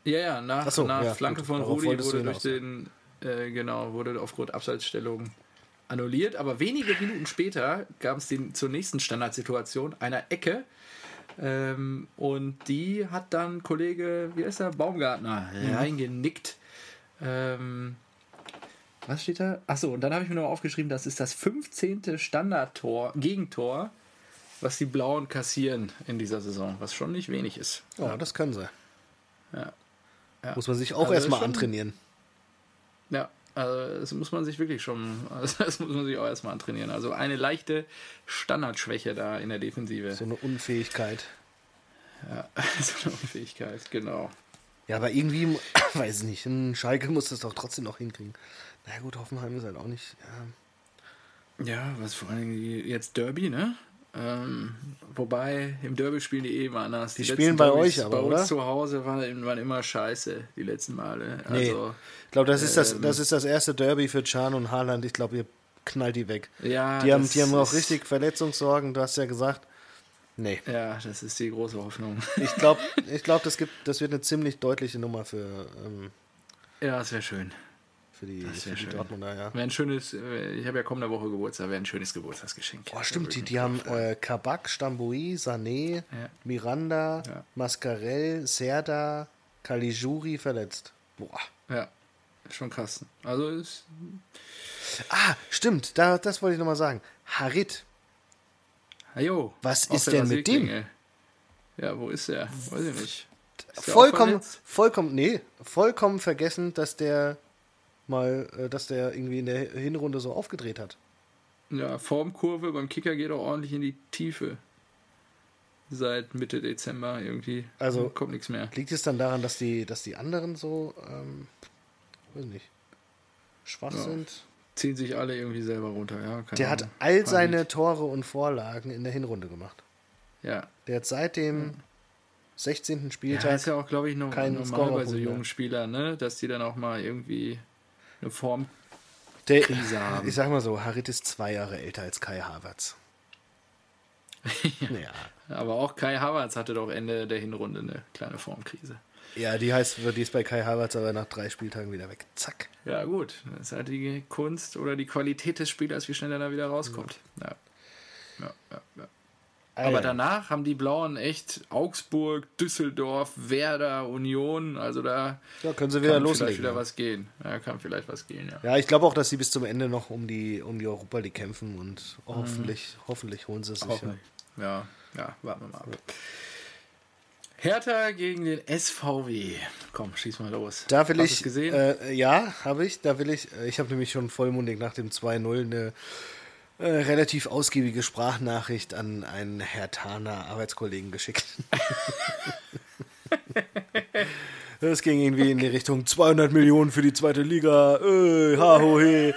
Speaker 1: ja, ja, nach,
Speaker 2: Ach so,
Speaker 1: nach
Speaker 2: ja,
Speaker 1: Flanke
Speaker 2: gut,
Speaker 1: von Rudi wurde durch den, äh, genau, wurde aufgrund Abseitsstellung annulliert. Aber wenige Minuten später gab es den zur nächsten Standardsituation, einer Ecke. Ähm, und die hat dann Kollege, wie heißt der, Baumgartner, reingenickt. Ähm, was steht da? Achso, und dann habe ich mir noch aufgeschrieben, das ist das 15. Standardtor, Gegentor, was die Blauen kassieren in dieser Saison, was schon nicht wenig ist.
Speaker 2: Ja, das können sie.
Speaker 1: Ja. Ja.
Speaker 2: Muss man sich auch
Speaker 1: Also
Speaker 2: erstmal antrainieren.
Speaker 1: Ja, also das muss man sich wirklich schon, also das muss man sich auch erstmal antrainieren. Also eine leichte Standardschwäche da in der Defensive.
Speaker 2: So eine Unfähigkeit.
Speaker 1: Ja, so eine Unfähigkeit, genau.
Speaker 2: Ja, aber irgendwie, weiß ich nicht, ein Schalke muss das doch trotzdem noch hinkriegen. Na gut, Hoffenheim ist halt auch nicht. Ja.
Speaker 1: Ja, was vor allem die- jetzt Derby, ne? Ähm, wobei im Derby spielen die eh immer anders.
Speaker 2: Die
Speaker 1: letzten
Speaker 2: spielen bei
Speaker 1: Derbys
Speaker 2: euch aber,
Speaker 1: bei uns
Speaker 2: oder?
Speaker 1: zu Hause waren, waren immer scheiße, die letzten Male.
Speaker 2: Nee.
Speaker 1: Also,
Speaker 2: Ich glaube, das, ist das,
Speaker 1: Ähm.
Speaker 2: das ist das erste Derby für Can und Haaland. Ich glaube, ihr knallt die weg.
Speaker 1: ja,
Speaker 2: Die haben, die haben auch richtig Verletzungssorgen, du hast ja gesagt. Nee.
Speaker 1: Ja, das ist die große Hoffnung.
Speaker 2: Ich glaube, ich glaub, das, gibt- das wird eine ziemlich deutliche Nummer für, ähm,
Speaker 1: ja, das wäre schön.
Speaker 2: Für die,
Speaker 1: Das
Speaker 2: für die
Speaker 1: schön.
Speaker 2: Dortmunder. Ja.
Speaker 1: Wäre ein schönes, äh, ich habe ja kommende Woche Geburtstag, wäre ein schönes Geburtstagsgeschenk.
Speaker 2: Oh, stimmt, die, die haben äh, Kabak, Stamboui, Sané,
Speaker 1: Ja.
Speaker 2: Miranda,
Speaker 1: Ja.
Speaker 2: Mascarell, Serda, Caligiuri verletzt. Boah.
Speaker 1: Ja, schon krass. Also ist,
Speaker 2: Ah, stimmt, da, das wollte ich nochmal sagen. Harit,
Speaker 1: ah, jo,
Speaker 2: Was ist denn mit dem?
Speaker 1: Ja, wo ist der? Weiß ich nicht. Ist
Speaker 2: vollkommen, vollkommen, nee, vollkommen vergessen, dass der mal, äh, dass der irgendwie in der Hinrunde so aufgedreht hat.
Speaker 1: Ja, Formkurve beim Kicker geht auch ordentlich in die Tiefe. Seit Mitte Dezember irgendwie.
Speaker 2: Also-
Speaker 1: kommt nichts mehr.
Speaker 2: Liegt es dann daran, dass die, dass die anderen so, ähm, weiß nicht, schwach
Speaker 1: Ja.
Speaker 2: sind?
Speaker 1: Ziehen sich alle irgendwie selber runter, ja.
Speaker 2: Der hat
Speaker 1: Ahnung.
Speaker 2: all
Speaker 1: War
Speaker 2: seine. Tore und Vorlagen in der Hinrunde gemacht.
Speaker 1: Ja,
Speaker 2: Der hat seitdem 16. Spieltag.
Speaker 1: Ja, ist ja auch, glaube ich, noch
Speaker 2: kein
Speaker 1: normal bei so jungen. Spielern, ne? dass die dann auch mal irgendwie eine Form.
Speaker 2: Der,
Speaker 1: haben.
Speaker 2: Ich sag mal so, Harit ist zwei Jahre älter als Kai Havertz. ja.
Speaker 1: Aber auch Kai Havertz hatte doch Ende der Hinrunde eine kleine Formkrise.
Speaker 2: ja, die heißt, die ist bei Kai Havertz aber nach drei Spieltagen wieder weg. Zack.
Speaker 1: Ja, gut. Das ist halt die Kunst oder die Qualität des Spielers, wie schnell er da wieder rauskommt. Ja. Ja, ja, ja. Aber
Speaker 2: ja.
Speaker 1: danach haben die Blauen echt Augsburg, Düsseldorf, Werder, Union. Also da
Speaker 2: Ja, können sie wieder
Speaker 1: kann vielleicht
Speaker 2: loslegen.
Speaker 1: wieder
Speaker 2: ja.
Speaker 1: was gehen. Ja, kann vielleicht was gehen, ja.
Speaker 2: Ja, ich glaube auch, dass sie bis zum Ende noch um die, um die Europa League kämpfen und hoffentlich, hoffentlich holen sie es sich. Ja.
Speaker 1: Ja, warten wir mal ab. Hertha gegen den SVW. Komm, schieß mal los.
Speaker 2: Da will
Speaker 1: Hast
Speaker 2: ich,
Speaker 1: gesehen?
Speaker 2: Äh, ja, habe ich. Da will ich, äh, ich habe nämlich schon vollmundig nach dem 2-0 eine äh, relativ ausgiebige Sprachnachricht an einen Hertaner Arbeitskollegen geschickt. Das ging irgendwie in die Richtung 200 Millionen für die zweite Liga. Äh, ha, ho, he.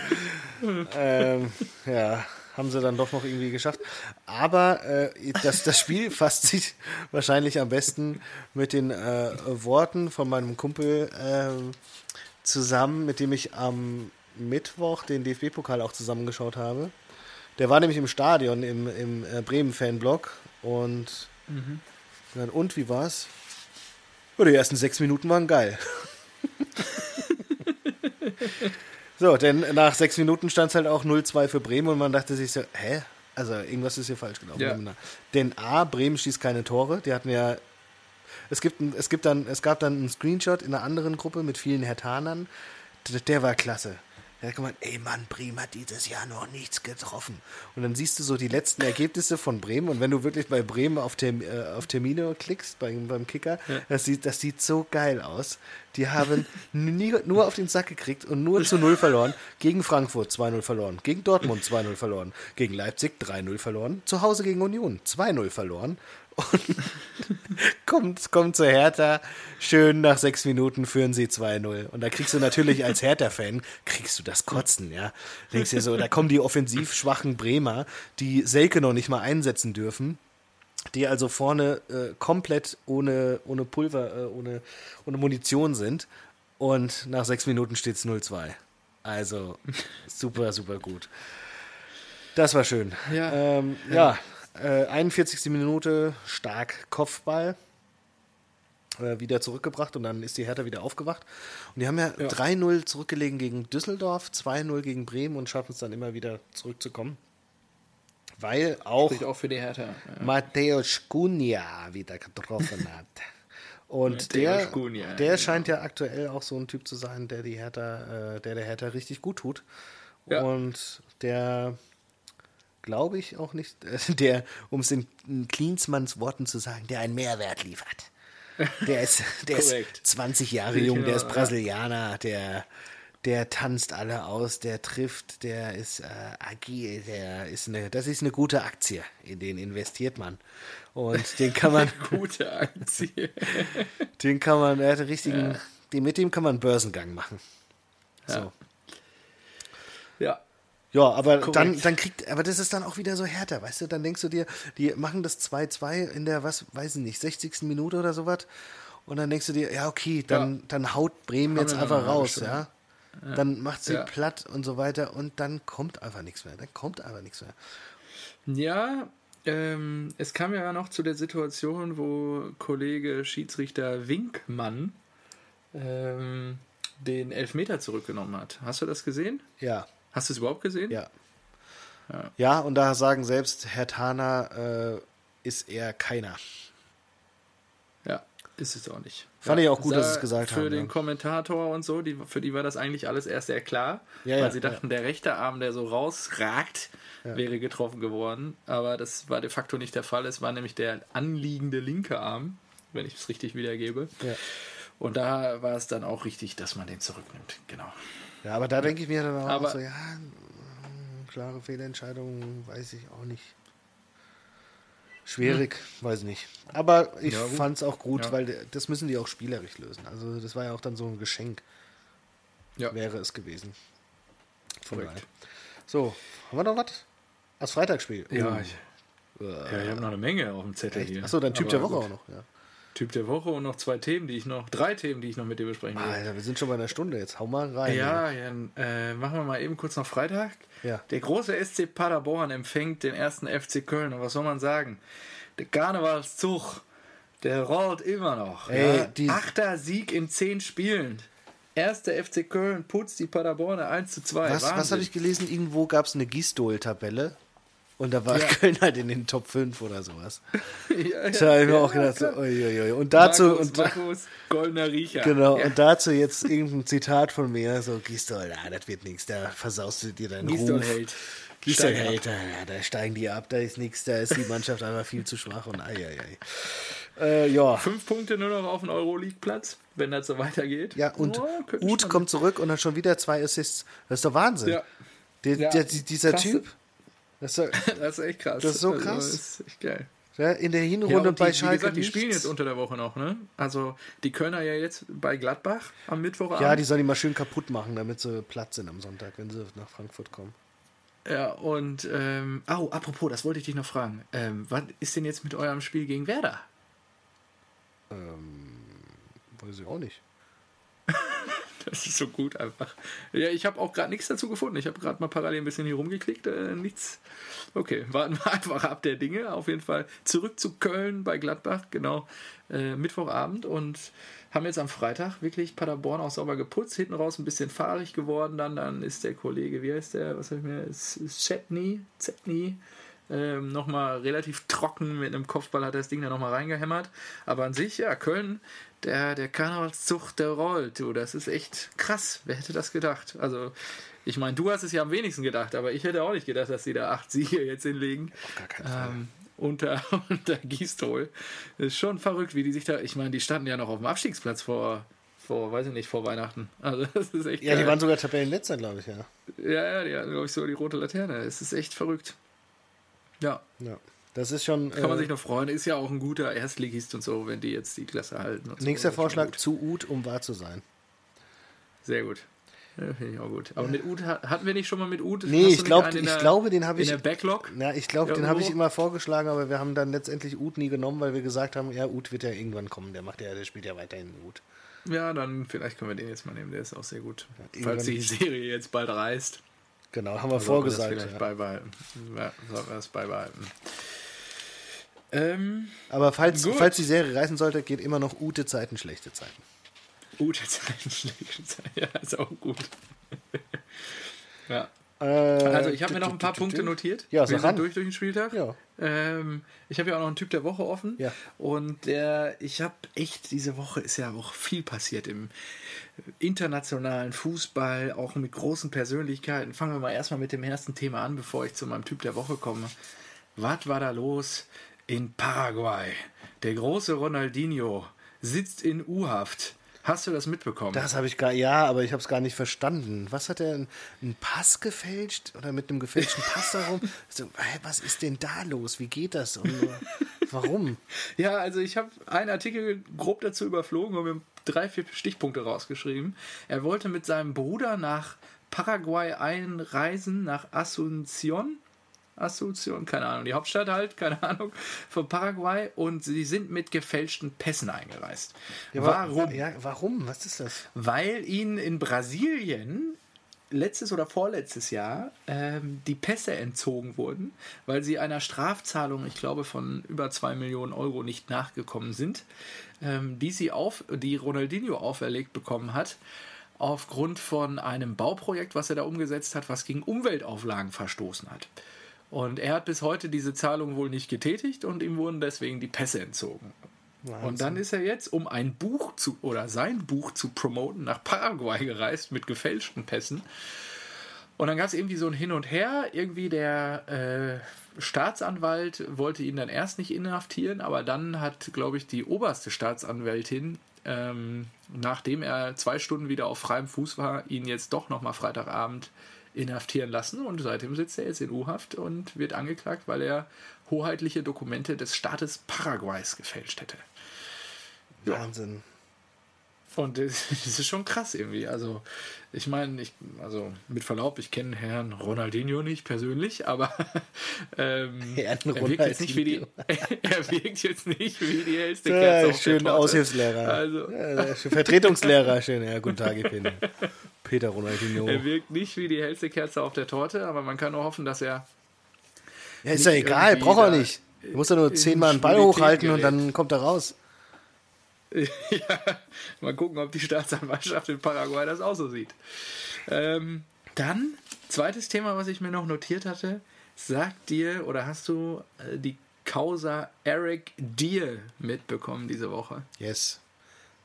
Speaker 2: ähm, ja, haben sie dann doch noch irgendwie geschafft. Aber äh, das, das Spiel fasst sich wahrscheinlich am besten mit den äh, Worten von meinem Kumpel ähm, zusammen, mit dem ich am Mittwoch den DFB-Pokal auch zusammengeschaut habe. Der war nämlich im Stadion, im, im äh, Bremen-Fanblock. Und, dann, und wie war's? Ja, die ersten sechs Minuten waren geil. so, denn nach sechs Minuten stand es halt auch 0-2 für Bremen und man dachte sich so, hä? Also irgendwas ist hier falsch gelaufen.
Speaker 1: Ja.
Speaker 2: Denn A, Bremen schießt keine Tore. Die hatten ja. Es, gibt es, gibt dann, es gab dann einen Screenshot in einer anderen Gruppe mit vielen Hertanern. Der war klasse. Da hat gemeint, ey Mann, Bremen hat dieses Jahr noch nichts getroffen. Und dann siehst du so die letzten Ergebnisse von Bremen. Und wenn du wirklich bei Bremen auf, Term, äh, auf Termine klickst, beim, beim Kicker, das, sieht, das sieht so geil aus. Die haben nie, nur auf den Sack gekriegt und nur zu Null verloren. Gegen Frankfurt 2-0 verloren. Gegen Dortmund 2-0 verloren. Gegen Leipzig 3-0 verloren. Zu Hause gegen Union 2-0 verloren. Und kommt, kommt zur Hertha, schön nach sechs Minuten führen sie 2-0. Und da kriegst du natürlich als Hertha-Fan, kriegst du das Kotzen, ja. Denkst dir so, da kommen die offensiv schwachen Bremer, die Selke noch nicht mal einsetzen dürfen, die also vorne äh, komplett ohne, ohne Pulver, äh, ohne, ohne Munition sind. Und nach sechs Minuten steht es 0-2. Also super, super gut. Das war schön.
Speaker 1: Ja.
Speaker 2: ähm, ja. Äh, 41. Minute, stark Kopfball. Äh, wieder zurückgebracht und dann ist die Hertha wieder aufgewacht. Und die haben ja,
Speaker 1: Ja.
Speaker 2: 3-0 zurückgelegen gegen Düsseldorf, 2-0 gegen Bremen und schaffen es dann immer wieder zurückzukommen. Weil auch
Speaker 1: Spricht auch für die Hertha. Ja.
Speaker 2: Mateusz Cunha wieder getroffen hat. Und der, der
Speaker 1: genau.
Speaker 2: scheint ja aktuell auch so ein Typ zu sein, der die Hertha, äh, der der Hertha richtig gut tut.
Speaker 1: Ja.
Speaker 2: Und der, glaube ich, auch nicht, äh, der, um es in Klinsmanns Worten zu sagen, der einen Mehrwert liefert. Der ist, der ist
Speaker 1: Korrekt.
Speaker 2: 20 Jahre jung, der ist
Speaker 1: genau, ja.
Speaker 2: Brasilianer, der, der tanzt alle aus, der trifft, der ist äh, agil, der ist eine, das ist eine gute Aktie, in den investiert man. Und den kann man,
Speaker 1: Gute Aktie.
Speaker 2: den kann man, er hat einen richtigen, den, mit dem kann man einen Börsengang machen. So.
Speaker 1: Ja.
Speaker 2: Ja, aber
Speaker 1: Korrekt.
Speaker 2: dann, dann kriegt, aber das ist dann auch wieder so härter, weißt du? Dann denkst du dir, die machen das 2-2 in der, was, weiß ich nicht, 60. Minute oder sowas. Und dann denkst du dir, ja, okay, dann,
Speaker 1: Ja.
Speaker 2: dann haut Bremen
Speaker 1: Haben
Speaker 2: jetzt einfach raus,
Speaker 1: Stunde.
Speaker 2: ja. Dann macht sie
Speaker 1: Ja.
Speaker 2: platt und so weiter und dann kommt einfach nichts mehr. Dann kommt einfach nichts mehr.
Speaker 1: Ja, ähm, es kam ja noch zu der Situation, wo Kollege Schiedsrichter Winkmann ähm, den Elfmeter zurückgenommen hat. Hast du das gesehen?
Speaker 2: Ja,
Speaker 1: Hast du es überhaupt gesehen?
Speaker 2: ja.
Speaker 1: Ja.
Speaker 2: Ja, und da sagen selbst, Herr Tana äh, ist eher keiner.
Speaker 1: Ja, ist es auch nicht.
Speaker 2: Fand
Speaker 1: ja,
Speaker 2: ich auch gut, dass sie es gesagt
Speaker 1: für
Speaker 2: haben,
Speaker 1: Für den
Speaker 2: ja.
Speaker 1: Kommentator und so, die, für die war das eigentlich alles erst sehr klar,
Speaker 2: Ja,
Speaker 1: weil sie dachten, der rechte Arm, der so rausragt, wäre getroffen geworden. Aber das war de facto nicht der Fall. Es war nämlich der anliegende linke Arm, wenn ich es richtig wiedergebe. Und da war es dann auch richtig, dass man den zurücknimmt. Genau.
Speaker 2: Ja, aber da denke ich mir dann auch
Speaker 1: Aber-
Speaker 2: so, ja, mh, klare Fehlentscheidung, weiß ich auch nicht. Schwierig, weiß ich nicht. Aber ich
Speaker 1: Ja,
Speaker 2: fand es auch gut,
Speaker 1: Ja.
Speaker 2: weil das müssen die auch spielerisch lösen. Also das war ja auch dann so ein Geschenk,
Speaker 1: Ja.
Speaker 2: wäre es gewesen. Von
Speaker 1: Korrekt.
Speaker 2: So, haben wir noch was? Das Freitagsspiel.
Speaker 1: Ja,
Speaker 2: Oh.
Speaker 1: ich, ja, ich habe noch eine Menge auf dem Zettel
Speaker 2: Echt?
Speaker 1: hier.
Speaker 2: Achso, dann Typ der Woche
Speaker 1: gut.
Speaker 2: auch noch. Ja.
Speaker 1: Typ der Woche und noch zwei Themen, die ich noch, drei Themen, die ich noch mit dir besprechen will.
Speaker 2: Alter, wir sind schon bei einer Stunde, jetzt hau mal rein.
Speaker 1: Ja, ja äh, machen wir mal eben kurz noch Freitag.
Speaker 2: Ja.
Speaker 1: Der große SC Paderborn empfängt den ersten FC Köln. Und was soll man sagen? Der Karnevalszug, der rollt immer noch.
Speaker 2: Ey,
Speaker 1: ja.
Speaker 2: die-
Speaker 1: Achter Sieg in zehn Spielen. Erster FC Köln putzt die Paderborner 1 zu 2.
Speaker 2: Was, was habe ich gelesen? Irgendwo gab es eine Gistol-Tabelle. Und da war
Speaker 1: Ja.
Speaker 2: Köln halt in den Top 5 oder sowas.
Speaker 1: ja,
Speaker 2: Da habe ich mir
Speaker 1: ja,
Speaker 2: auch gedacht, so,
Speaker 1: klar.
Speaker 2: uiuiui. Und dazu,
Speaker 1: Markus,
Speaker 2: und,
Speaker 1: Markus, goldener Riecher.
Speaker 2: genau,
Speaker 1: Ja.
Speaker 2: und dazu jetzt irgendein Zitat von mir, so Gistol, ah, das wird nichts, da versaust du dir deinen
Speaker 1: Gistol
Speaker 2: Ruf.
Speaker 1: hält.
Speaker 2: Gistol hält, da, ja, da steigen die ab, da ist nichts, da ist die Mannschaft einfach viel zu schwach und ei, ei, ei. Äh, ja.
Speaker 1: Fünf Punkte nur noch auf den Euroleague-Platz, wenn das so weitergeht.
Speaker 2: Ja, und
Speaker 1: Oh,
Speaker 2: Uth kommt zurück und hat schon wieder zwei Assists. Das ist doch Wahnsinn.
Speaker 1: Ja.
Speaker 2: Der,
Speaker 1: Ja,
Speaker 2: der, dieser
Speaker 1: krass.
Speaker 2: Typ, das ist
Speaker 1: Das ist echt krass.
Speaker 2: Das ist so
Speaker 1: Also,
Speaker 2: krass.
Speaker 1: ist echt geil.
Speaker 2: ja, in der
Speaker 1: Ja,
Speaker 2: Hinrunde
Speaker 1: und die,
Speaker 2: bei
Speaker 1: wie
Speaker 2: Schalke
Speaker 1: gesagt, die
Speaker 2: nichts.
Speaker 1: spielen jetzt unter der Woche noch, ne? Also die Kölner ja jetzt bei Gladbach am Mittwochabend.
Speaker 2: Ja, die sollen die mal schön kaputt machen, damit sie platt sind am Sonntag, wenn sie nach Frankfurt kommen.
Speaker 1: ja und ähm, oh, apropos, das wollte ich dich noch fragen. Ähm, was ist denn jetzt mit eurem Spiel gegen Werder?
Speaker 2: Weiß ich auch nicht.
Speaker 1: Das ist so gut einfach. Ja, ich habe auch gerade nichts dazu gefunden. Ich habe gerade mal parallel ein bisschen hier rumgeklickt. Äh, nichts. Okay, warten wir einfach ab der Dinge. Auf jeden Fall zurück zu Köln bei Gladbach, genau. Äh, Mittwochabend und haben jetzt am Freitag wirklich Paderborn auch sauber geputzt. Hinten raus ein bisschen fahrig geworden. Dann, dann ist der Kollege, wie heißt der? Was habe ich mir? Chetney. Chetney. Ähm, nochmal relativ trocken mit einem Kopfball hat er das Ding da nochmal reingehämmert. Aber an sich, ja, Köln, der, der Karnevalszug, der rollt, du. Das ist echt krass. Wer hätte das gedacht? Also, ich meine, du hast es ja am wenigsten gedacht, aber ich hätte auch nicht gedacht, dass sie da acht Siege jetzt hinlegen.
Speaker 2: Auf gar keinen Fall.
Speaker 1: Ähm, unter, unter Gistol. Das ist schon verrückt, wie die sich da. Ich meine, die standen ja noch auf dem Abstiegsplatz vor, vor, weiß ich nicht, vor Weihnachten. Also, das ist echt.
Speaker 2: Ja, die
Speaker 1: geil.
Speaker 2: waren sogar Tabellenletzter, glaube ich, ja.
Speaker 1: Ja, ja, die hatten, glaube ich, so die rote Laterne. Es ist echt verrückt. Ja,
Speaker 2: ja. Das ist schon.
Speaker 1: kann man
Speaker 2: äh,
Speaker 1: sich noch freuen. Ist ja auch ein guter Erstligist und so, wenn die jetzt die Klasse halten. So.
Speaker 2: nächster
Speaker 1: schon
Speaker 2: Vorschlag zu Uth, um wahr zu sein.
Speaker 1: Sehr gut. Ja, Finde ich auch gut. Aber mit Ut ha- hatten wir nicht schon mal mit Ut?
Speaker 2: Nee, ich, glaub,
Speaker 1: in
Speaker 2: ich
Speaker 1: der-
Speaker 2: glaube, den habe
Speaker 1: In
Speaker 2: ich.
Speaker 1: der Backlog?
Speaker 2: Ja, ich glaube, den habe ich immer vorgeschlagen, aber wir haben dann letztendlich Uth nie genommen, weil wir gesagt haben, ja, Uth wird ja irgendwann kommen. Der macht ja, der spielt ja weiterhin Uth.
Speaker 1: Ja, dann vielleicht können wir den jetzt mal nehmen. Der ist auch sehr gut.
Speaker 2: irgendwann-
Speaker 1: Falls die Serie jetzt bald reißt.
Speaker 2: Genau, haben wir
Speaker 1: sollten wir das
Speaker 2: vorgesagt.
Speaker 1: vielleicht
Speaker 2: Ja.
Speaker 1: beibehalten. Ja, sollten wir das beibehalten. Ähm,
Speaker 2: Aber falls,
Speaker 1: Gut.
Speaker 2: falls die Serie reißen sollte, geht immer noch Ute Zeiten, schlechte Zeiten.
Speaker 1: gute Zeiten, schlechte Zeiten. Ja, ist auch gut. ja.
Speaker 2: Äh,
Speaker 1: Also ich habe mir noch ein paar Punkte notiert.
Speaker 2: Ja,
Speaker 1: Wir sind durch durch den Spieltag.
Speaker 2: Ja.
Speaker 1: Ähm, ich habe ja auch noch einen Typ der Woche offen.
Speaker 2: Ja.
Speaker 1: Und der, ich habe echt, diese Woche ist ja auch viel passiert im internationalen Fußball, auch mit großen Persönlichkeiten. Fangen wir mal erstmal mit dem ersten Thema an, bevor ich zu meinem Typ der Woche komme. Was war da los in Paraguay? Der große Ronaldinho sitzt in U-Haft. Hast du das mitbekommen?
Speaker 2: Das habe ich gar, ja, aber ich habe es gar nicht verstanden. Was hat er, einen Pass gefälscht oder mit einem gefälschten Pass darum? So, hä, was ist denn da los? Wie geht das? Und, äh, warum?
Speaker 1: Ja, also ich habe einen Artikel grob dazu überflogen und mir drei, vier Stichpunkte rausgeschrieben. Er wollte mit seinem Bruder nach Paraguay einreisen, nach Asunción. Asunción, keine Ahnung, die Hauptstadt halt, keine Ahnung, von Paraguay und sie sind mit gefälschten Pässen eingereist.
Speaker 2: Ja,
Speaker 1: Warum?
Speaker 2: Ja, warum? Was ist das?
Speaker 1: Weil ihnen in Brasilien letztes oder vorletztes Jahr ähm, die Pässe entzogen wurden, weil sie einer Strafzahlung, ich glaube, von über 2 Millionen Euro nicht nachgekommen sind, ähm, die sie auf, die Ronaldinho auferlegt bekommen hat, aufgrund von einem Bauprojekt, was er da umgesetzt hat, was gegen Umweltauflagen verstoßen hat. Und er hat bis heute diese Zahlung wohl nicht getätigt und ihm wurden deswegen die Pässe entzogen. Und dann ist er jetzt, um ein Buch zu oder sein Buch zu promoten, nach Paraguay gereist mit gefälschten Pässen. Und dann gab es irgendwie so ein Hin und Her. Irgendwie der äh, Staatsanwalt wollte ihn dann erst nicht inhaftieren, aber dann hat, glaube ich, die oberste Staatsanwältin, ähm, nachdem er zwei Stunden wieder auf freiem Fuß war, ihn jetzt doch nochmal Freitagabend inhaftieren lassen. Und seitdem sitzt er jetzt in U-Haft und wird angeklagt, weil er hoheitliche Dokumente des Staates Paraguays gefälscht hätte. Ja.
Speaker 2: Wahnsinn.
Speaker 1: Und das, ist schon krass irgendwie. Also, ich meine, ich, also mit Verlaub, ich kenne Herrn Ronaldinho nicht persönlich, aber ähm, er wirkt jetzt nicht wie die, er wirkt jetzt nicht wie die hellste
Speaker 2: Kerze ja, Schön Aushilfslehrer. Also. Ja, Vertretungslehrer, schön. Ja, guten Tag, ich bin Peter Ronaldinho.
Speaker 1: Er wirkt nicht wie die hellste Kerze auf der Torte, aber man kann nur hoffen, dass er.
Speaker 2: Ja, ist ja egal, braucht er nicht. Du musst ja nur zehnmal einen Ball hochhalten gerät. und dann kommt er raus.
Speaker 1: ja, mal gucken, ob die Staatsanwaltschaft in Paraguay das auch so sieht. Ähm, dann, zweites Thema, was ich mir noch notiert hatte. Sagt dir oder hast du äh, die Causa Eric Deer mitbekommen diese Woche?
Speaker 2: Yes.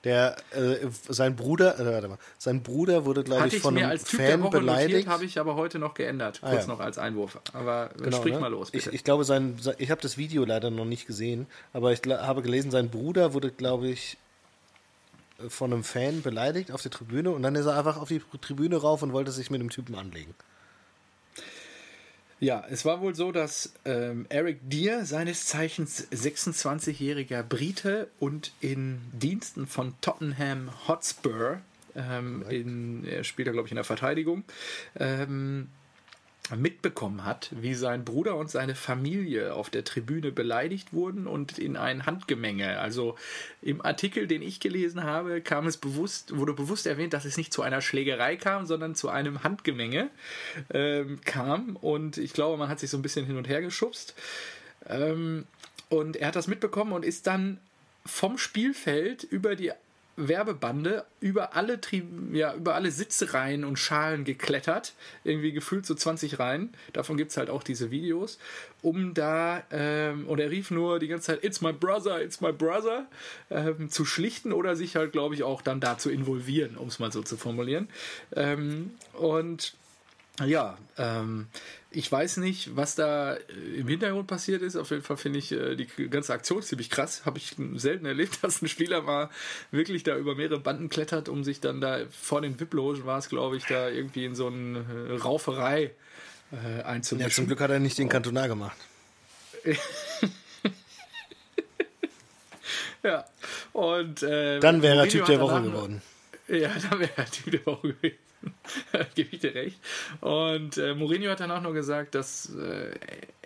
Speaker 2: Der, äh, sein Bruder, äh, warte mal, sein Bruder wurde, glaube ich, von einem als typ Fan beleidigt.
Speaker 1: habe ich aber heute noch geändert, kurz ah, ja. noch als Einwurf. Aber genau, sprich ne? mal los,
Speaker 2: bitte. Ich, ich glaube, sein ich habe das Video leider noch nicht gesehen, aber ich habe gelesen, sein Bruder wurde, glaube ich, von einem Fan beleidigt auf der Tribüne und dann ist er einfach auf die Tribüne rauf und wollte sich mit dem Typen anlegen.
Speaker 1: Ja, es war wohl so, dass ähm, Eric Deer, seines Zeichens 26-jähriger Brite und in Diensten von Tottenham Hotspur, ähm, in, er spielt da glaube ich in der Verteidigung, ähm, mitbekommen hat, wie sein Bruder und seine Familie auf der Tribüne beleidigt wurden und in ein Handgemenge. Also im Artikel, den ich gelesen habe, kam es bewusst, wurde bewusst erwähnt, dass es nicht zu einer Schlägerei kam, sondern zu einem Handgemenge ähm, kam. Und ich glaube, man hat sich so ein bisschen hin und her geschubst. Ähm, und er hat das mitbekommen und ist dann vom Spielfeld über die Werbebande über alle, Tri ja, über alle Sitzreihen und Schalen geklettert. Irgendwie gefühlt so 20 Reihen. Davon gibt es halt auch diese Videos. Um da, ähm, und er rief nur die ganze Zeit, It's my brother, it's my brother, ähm, zu schlichten oder sich halt, glaube ich, auch dann da zu involvieren, um es mal so zu formulieren. Ähm, und ja, ähm, ich weiß nicht, was da äh, im Hintergrund passiert ist. Auf jeden Fall finde ich äh, die ganze Aktion ziemlich krass. Habe ich selten erlebt, dass ein Spieler mal wirklich da über mehrere Banden klettert, um sich dann da vor den VIP-Logen war es, glaube ich, da irgendwie in so eine äh, Rauferei äh, einzumischen.
Speaker 2: Ja, zum Glück hat er nicht den Kantonar gemacht.
Speaker 1: ja, und äh,
Speaker 2: dann wäre er Typ der Woche geworden.
Speaker 1: Ja, dann wäre er Typ der Woche gewesen. Gebe ich dir recht. Und äh, Mourinho hat dann auch nur gesagt, dass äh,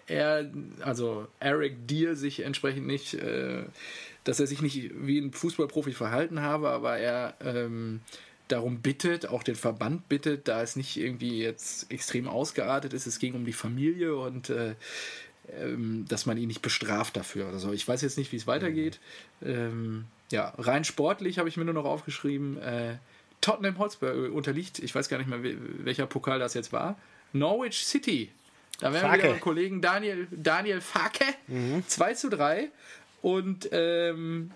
Speaker 1: er, also Eric Deer, sich entsprechend nicht, äh, dass er sich nicht wie ein Fußballprofi verhalten habe, aber er ähm, darum bittet, auch den Verband bittet, da es nicht irgendwie jetzt extrem ausgeartet ist. Es ging um die Familie und äh, ähm, dass man ihn nicht bestraft dafür. Also ich weiß jetzt nicht, wie es weitergeht. Ähm, ja, rein sportlich habe ich mir nur noch aufgeschrieben. Äh, Tottenham Hotspur unterliegt, ich weiß gar nicht mehr, welcher Pokal das jetzt war. Norwich City. Da wären wir wieder Kollegen Daniel, Daniel Fake. Mhm. 2 zu 3. Und ähm,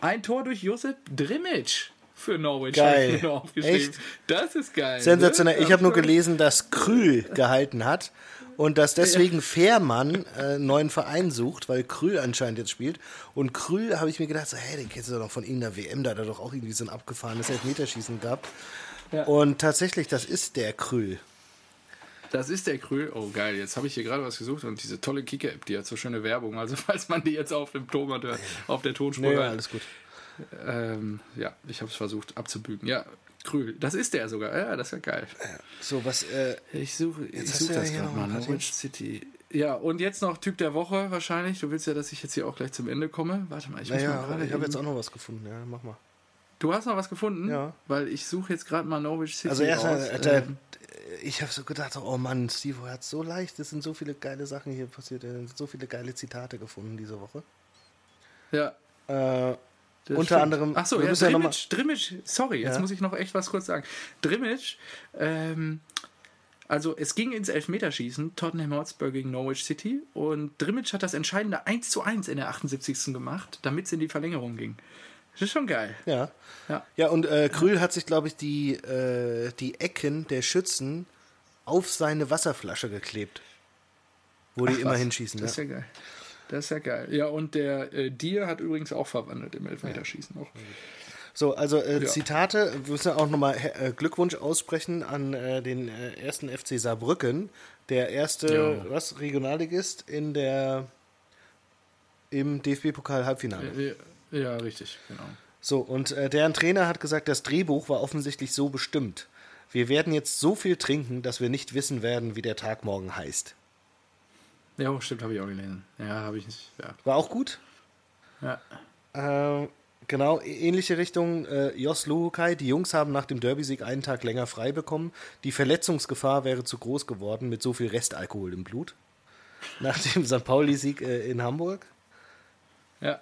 Speaker 1: ein Tor durch Josep Drimic für Norwich.
Speaker 2: Geil. Echt?
Speaker 1: Das ist geil.
Speaker 2: Sensationell. Ne? Ich habe nur gelesen, dass Krühl gehalten hat und dass deswegen Fährmann äh, einen neuen Verein sucht, weil Krühl anscheinend jetzt spielt. Und Krühl habe ich mir gedacht, so, hey, den kennst du doch noch von irgendeiner WM, da hat er doch auch irgendwie so ein abgefahrenes Elfmeterschießen gehabt. Ja. Und tatsächlich, das ist der Krühl.
Speaker 1: Das ist der Krühl. Oh, geil. Jetzt habe ich hier gerade was gesucht und diese tolle Kicker-App, die hat so schöne Werbung. Also, falls man die jetzt auf dem Ton oder auf der Tonspur
Speaker 2: nee, ja, alles gut.
Speaker 1: Ähm, ja, ich habe es versucht abzubügen. Ja, Krühl. Das ist der sogar. Ja, das ist ja geil.
Speaker 2: So, was. Äh,
Speaker 1: ich suche ich such das gerade mal. Norwich City. Ja, und jetzt noch Typ der Woche wahrscheinlich. Du willst ja, dass ich jetzt hier auch gleich zum Ende komme. Warte mal, ich
Speaker 2: naja, muss mal gerade. Ich habe jetzt auch noch was gefunden. Ja, mach mal.
Speaker 1: Du hast noch was gefunden?
Speaker 2: Ja.
Speaker 1: Weil ich suche jetzt gerade mal Norwich City.
Speaker 2: Also, erstmal, äh, ich habe so gedacht, oh Mann, Steve hat so leicht. Es sind so viele geile Sachen hier passiert. Er so viele geile Zitate gefunden diese Woche.
Speaker 1: Ja.
Speaker 2: Äh, das Unter stimmt. anderem.
Speaker 1: Achso, ja, Drimmitsch, ja Drimmitsch, sorry, jetzt muss ich noch echt was kurz sagen. Drimmitsch, ähm, also es ging ins Elfmeterschießen, Tottenham Hotspur gegen Norwich City und Drimmitsch hat das entscheidende 1 zu 1 in der 78. gemacht, damit es in die Verlängerung ging. Das ist schon geil.
Speaker 2: Ja. Ja, ja und äh, Krühl hat sich, glaube ich, die, äh, die Ecken der Schützen auf seine Wasserflasche geklebt. Wo Ach, die immer was? hinschießen.
Speaker 1: Das ist ja geil. Das ist ja geil. Ja, und der äh, Dier hat übrigens auch verwandelt im Elfmeterschießen noch.
Speaker 2: So, also äh, ja. Zitate, wir müssen auch nochmal äh, Glückwunsch aussprechen an äh, den äh, ersten FC Saarbrücken, der erste, ja. was, Regionalligist in der im DFB-Pokal-Halbfinale.
Speaker 1: Ja, ja, richtig, genau.
Speaker 2: So, und äh, deren Trainer hat gesagt, das Drehbuch war offensichtlich so bestimmt. Wir werden jetzt so viel trinken, dass wir nicht wissen werden, wie der Tag morgen heißt.
Speaker 1: Ja, stimmt, habe ich auch gelesen. Ja, habe ich nicht. Ja.
Speaker 2: War auch gut?
Speaker 1: Ja.
Speaker 2: Äh, genau, ähnliche Richtung. Äh, Jos Luhukai, die Jungs haben nach dem Derby-Sieg einen Tag länger frei bekommen. Die Verletzungsgefahr wäre zu groß geworden mit so viel Restalkohol im Blut. Nach dem St. Pauli-Sieg äh, in Hamburg.
Speaker 1: Ja.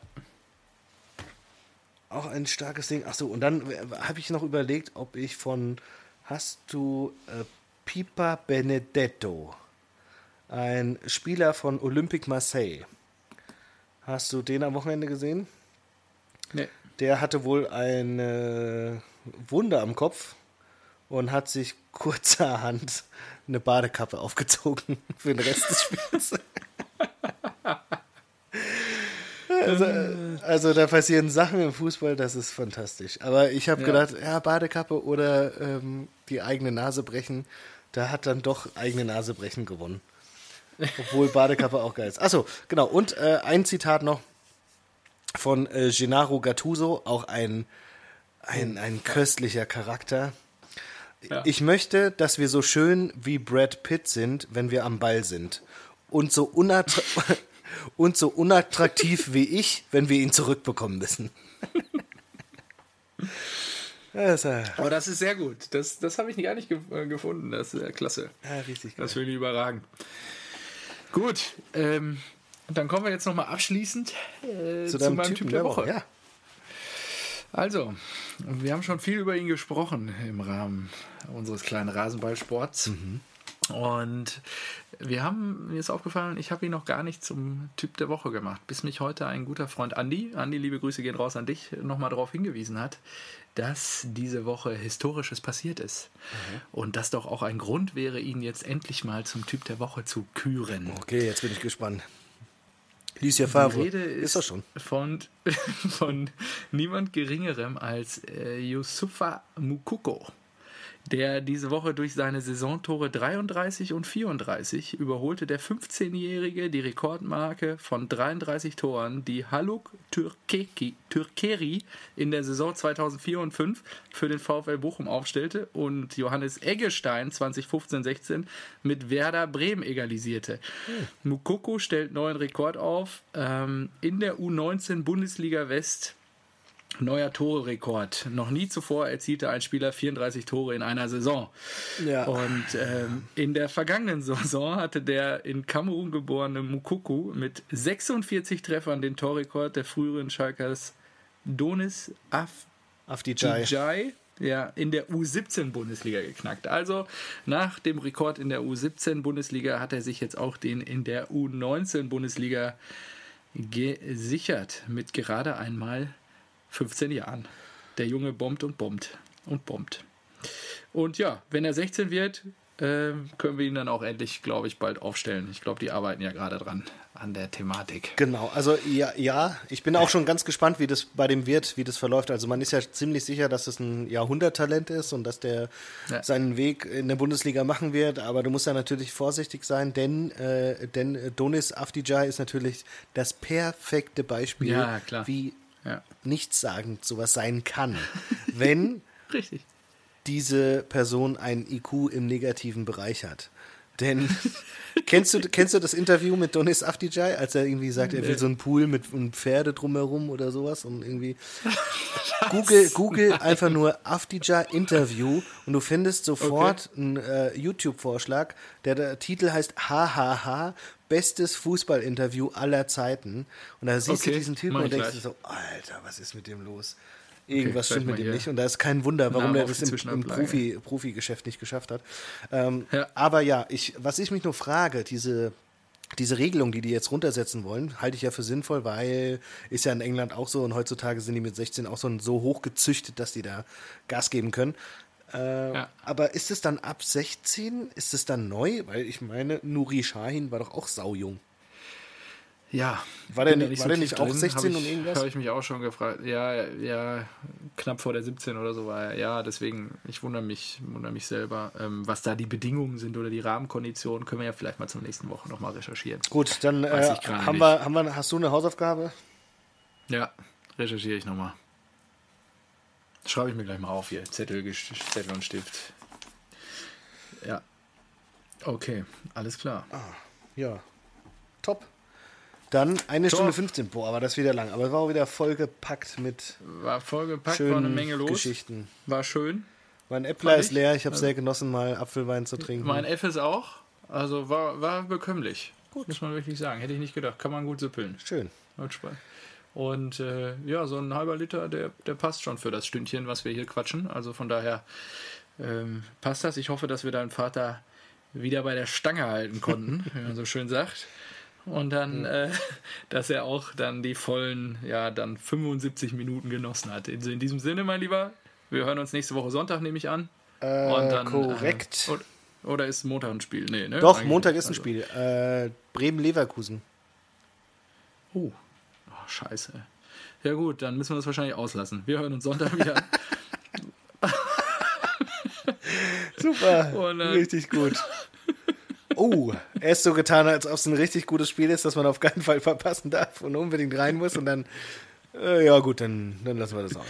Speaker 2: Auch ein starkes Ding. Achso, und dann habe ich noch überlegt, ob ich von. Hast du äh, Pipa Benedetto, ein Spieler von Olympique Marseille. Hast du den am Wochenende gesehen?
Speaker 1: Nee.
Speaker 2: Der hatte wohl ein äh, Wunder am Kopf und hat sich kurzerhand eine Badekappe aufgezogen für den Rest des Spiels. Also, also, da passieren Sachen im Fußball, das ist fantastisch. Aber ich habe ja. gedacht, ja, Badekappe oder ähm, die eigene Nase brechen, da hat dann doch eigene Nase brechen gewonnen. Obwohl Badekappe auch geil ist. Achso, genau. Und äh, ein Zitat noch von äh, Gennaro Gattuso, auch ein, ein, ein köstlicher Charakter. Ja. Ich möchte, dass wir so schön wie Brad Pitt sind, wenn wir am Ball sind. Und so, unattra und so unattraktiv wie ich, wenn wir ihn zurückbekommen müssen.
Speaker 1: Das, äh Aber das ist sehr gut. Das, das habe ich gar nicht ge äh, gefunden. Das ist äh, klasse.
Speaker 2: Ja, richtig
Speaker 1: geil. Das finde ich überragend. Gut, ähm, dann kommen wir jetzt nochmal abschließend äh, zu, zu meinem Typen Typ der Woche. Ja. Also, wir haben schon viel über ihn gesprochen im Rahmen unseres kleinen Rasenballsports. Mhm. Und wir haben, mir ist aufgefallen, ich habe ihn noch gar nicht zum Typ der Woche gemacht, bis mich heute ein guter Freund Andi, Andi, liebe Grüße gehen raus an dich, nochmal darauf hingewiesen hat, dass diese Woche Historisches passiert ist. Mhm. Und das doch auch ein Grund wäre, ihn jetzt endlich mal zum Typ der Woche zu küren.
Speaker 2: Okay, jetzt bin ich gespannt. Lies Favre.
Speaker 1: Die Rede ist, ist schon. Von, von niemand Geringerem als äh, Yusufa Mukoko der diese Woche durch seine Saisontore 33 und 34 überholte der 15-Jährige die Rekordmarke von 33 Toren, die Haluk Türkeri in der Saison 2004 und 5 für den VfL Bochum aufstellte und Johannes Eggestein 2015-16 mit Werder Bremen egalisierte. Hm. Mukoko stellt neuen Rekord auf. Ähm, in der U19 Bundesliga West Neuer Tore-Rekord. Noch nie zuvor erzielte ein Spieler 34 Tore in einer Saison. Ja. Und ähm, in der vergangenen Saison hatte der in Kamerun geborene Mukuku mit 46 Treffern den Torrekord der früheren Schalkers Donis Af Afdijai ja, in der U17-Bundesliga geknackt. Also nach dem Rekord in der U17-Bundesliga hat er sich jetzt auch den in der U19-Bundesliga gesichert mit gerade einmal 15 Jahren. Der Junge bombt und bombt und bombt. Und ja, wenn er 16 wird, äh, können wir ihn dann auch endlich, glaube ich, bald aufstellen. Ich glaube, die arbeiten ja gerade dran an der Thematik.
Speaker 2: Genau, also ja, ja, ich bin auch schon ganz gespannt, wie das bei dem wird, wie das verläuft. Also man ist ja ziemlich sicher, dass es ein Jahrhunderttalent ist und dass der ja. seinen Weg in der Bundesliga machen wird, aber du musst ja natürlich vorsichtig sein, denn, äh, denn Donis Afdijai ist natürlich das perfekte Beispiel,
Speaker 1: ja,
Speaker 2: wie ja. nichtssagend sowas sein kann, wenn
Speaker 1: Richtig.
Speaker 2: diese Person ein IQ im negativen Bereich hat. Denn kennst du, kennst du das Interview mit Donis Afdijai, als er irgendwie sagt, er will so einen Pool mit Pferde drumherum oder sowas und irgendwie Google, Google einfach nur Afdijai Interview und du findest sofort okay. einen äh, YouTube-Vorschlag, der, der Titel heißt Hahaha, bestes Fußballinterview aller Zeiten. Und da siehst okay, du diesen Typen und denkst gleich. so, Alter, was ist mit dem los? Irgendwas okay, stimmt mit ihm nicht. Und da ist kein Wunder, warum er das im, im Profi, Profi-Geschäft nicht geschafft hat. Ähm, ja. Aber ja, ich, was ich mich nur frage, diese, diese Regelung, die die jetzt runtersetzen wollen, halte ich ja für sinnvoll, weil ist ja in England auch so und heutzutage sind die mit 16 auch so, so hoch gezüchtet, dass die da Gas geben können. Äh, ja. Aber ist es dann ab 16? Ist es dann neu? Weil ich meine, Nuri Shahin war doch auch saujung.
Speaker 1: Ja.
Speaker 2: War der, nicht, war so der nicht auch 16
Speaker 1: ich,
Speaker 2: und irgendwas?
Speaker 1: Habe ich mich auch schon gefragt. Ja, ja, knapp vor der 17 oder so war er. Ja, deswegen, ich wundere mich, wundere mich selber. Ähm, was da die Bedingungen sind oder die Rahmenkonditionen, können wir ja vielleicht mal zur nächsten Woche nochmal recherchieren.
Speaker 2: Gut, dann äh, haben, wir, haben wir, hast du eine Hausaufgabe?
Speaker 1: Ja, recherchiere ich nochmal. Schreibe ich mir gleich mal auf hier. Zettel, Zettel und Stift. Ja. Okay, alles klar.
Speaker 2: Ah, ja. Top. Dann eine Top. Stunde 15. Boah, aber das ist wieder lang. Aber es war auch wieder vollgepackt mit.
Speaker 1: War vollgepackt, war eine Menge los.
Speaker 2: Geschichten.
Speaker 1: War schön.
Speaker 2: Mein Äppler ist leer. Ich habe also, sehr genossen, mal Apfelwein zu trinken.
Speaker 1: Mein F ist auch. Also war, war bekömmlich. Gut. Muss man wirklich sagen. Hätte ich nicht gedacht. Kann man gut süppeln.
Speaker 2: Schön.
Speaker 1: Und äh, ja, so ein halber Liter, der, der passt schon für das Stündchen, was wir hier quatschen. Also von daher ähm, passt das. Ich hoffe, dass wir deinen Vater wieder bei der Stange halten konnten, wie man so schön sagt. Und dann, äh, dass er auch dann die vollen, ja, dann 75 Minuten genossen hat. In, in diesem Sinne, mein Lieber, wir hören uns nächste Woche Sonntag, nehme ich an.
Speaker 2: Äh, dann, korrekt.
Speaker 1: Äh, oder ist Montag ein Spiel? Nee, ne?
Speaker 2: Doch, Eigentlich Montag ist ein also. Spiel. Äh, Bremen-Leverkusen.
Speaker 1: Oh. Oh, scheiße. Ja gut, dann müssen wir das wahrscheinlich auslassen. Wir hören uns Sonntag wieder.
Speaker 2: Super, dann, richtig gut. Oh, er ist so getan, als ob es ein richtig gutes Spiel ist, dass man auf keinen Fall verpassen darf und unbedingt rein muss. Und dann, äh, ja gut, dann, dann lassen wir das aus.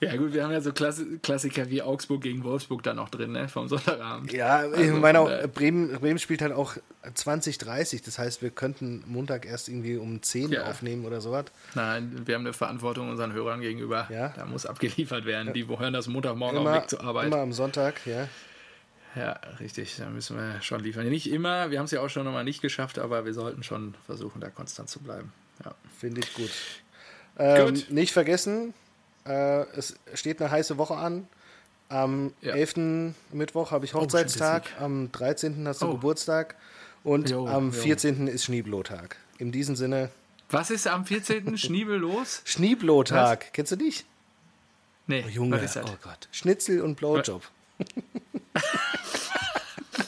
Speaker 1: Ja gut, wir haben ja so Klassiker wie Augsburg gegen Wolfsburg da noch drin, ne, vom Sonntagabend.
Speaker 2: Ja, also, ich meine auch, Bremen, Bremen spielt halt auch 2030, das heißt, wir könnten Montag erst irgendwie um 10 ja. aufnehmen oder sowas.
Speaker 1: Nein, wir haben eine Verantwortung unseren Hörern gegenüber. Ja. Da muss abgeliefert werden. Ja. Die hören das Montagmorgen immer, auf Weg zur Arbeit.
Speaker 2: Immer am Sonntag, ja.
Speaker 1: Ja, richtig, da müssen wir schon liefern. Nicht immer, wir haben es ja auch schon nochmal nicht geschafft, aber wir sollten schon versuchen, da konstant zu bleiben. Ja.
Speaker 2: Finde ich gut. Ähm, gut. Nicht vergessen, äh, es steht eine heiße Woche an. Am ja. 11. Mittwoch habe ich oh, Hochzeitstag, oh, am 13. hast du oh. Geburtstag und jo, am 14. Jo. ist Schneeblotag. In diesem Sinne.
Speaker 1: Was ist am 14. Schniebel los?
Speaker 2: Schneeblotag. Kennst du dich?
Speaker 1: Nee,
Speaker 2: oh, Junge, oh Gott. Schnitzel und Blowjob.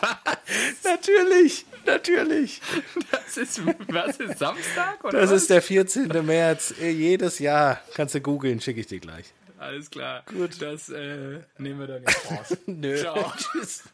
Speaker 2: natürlich, natürlich.
Speaker 1: Das ist, was ist Samstag?
Speaker 2: Oder das was? ist der 14. März. Äh, jedes Jahr. Kannst du googeln, schicke ich dir gleich.
Speaker 1: Alles klar. Gut. Das äh, nehmen wir dann jetzt raus.
Speaker 2: Nö. Ciao. Tschüss.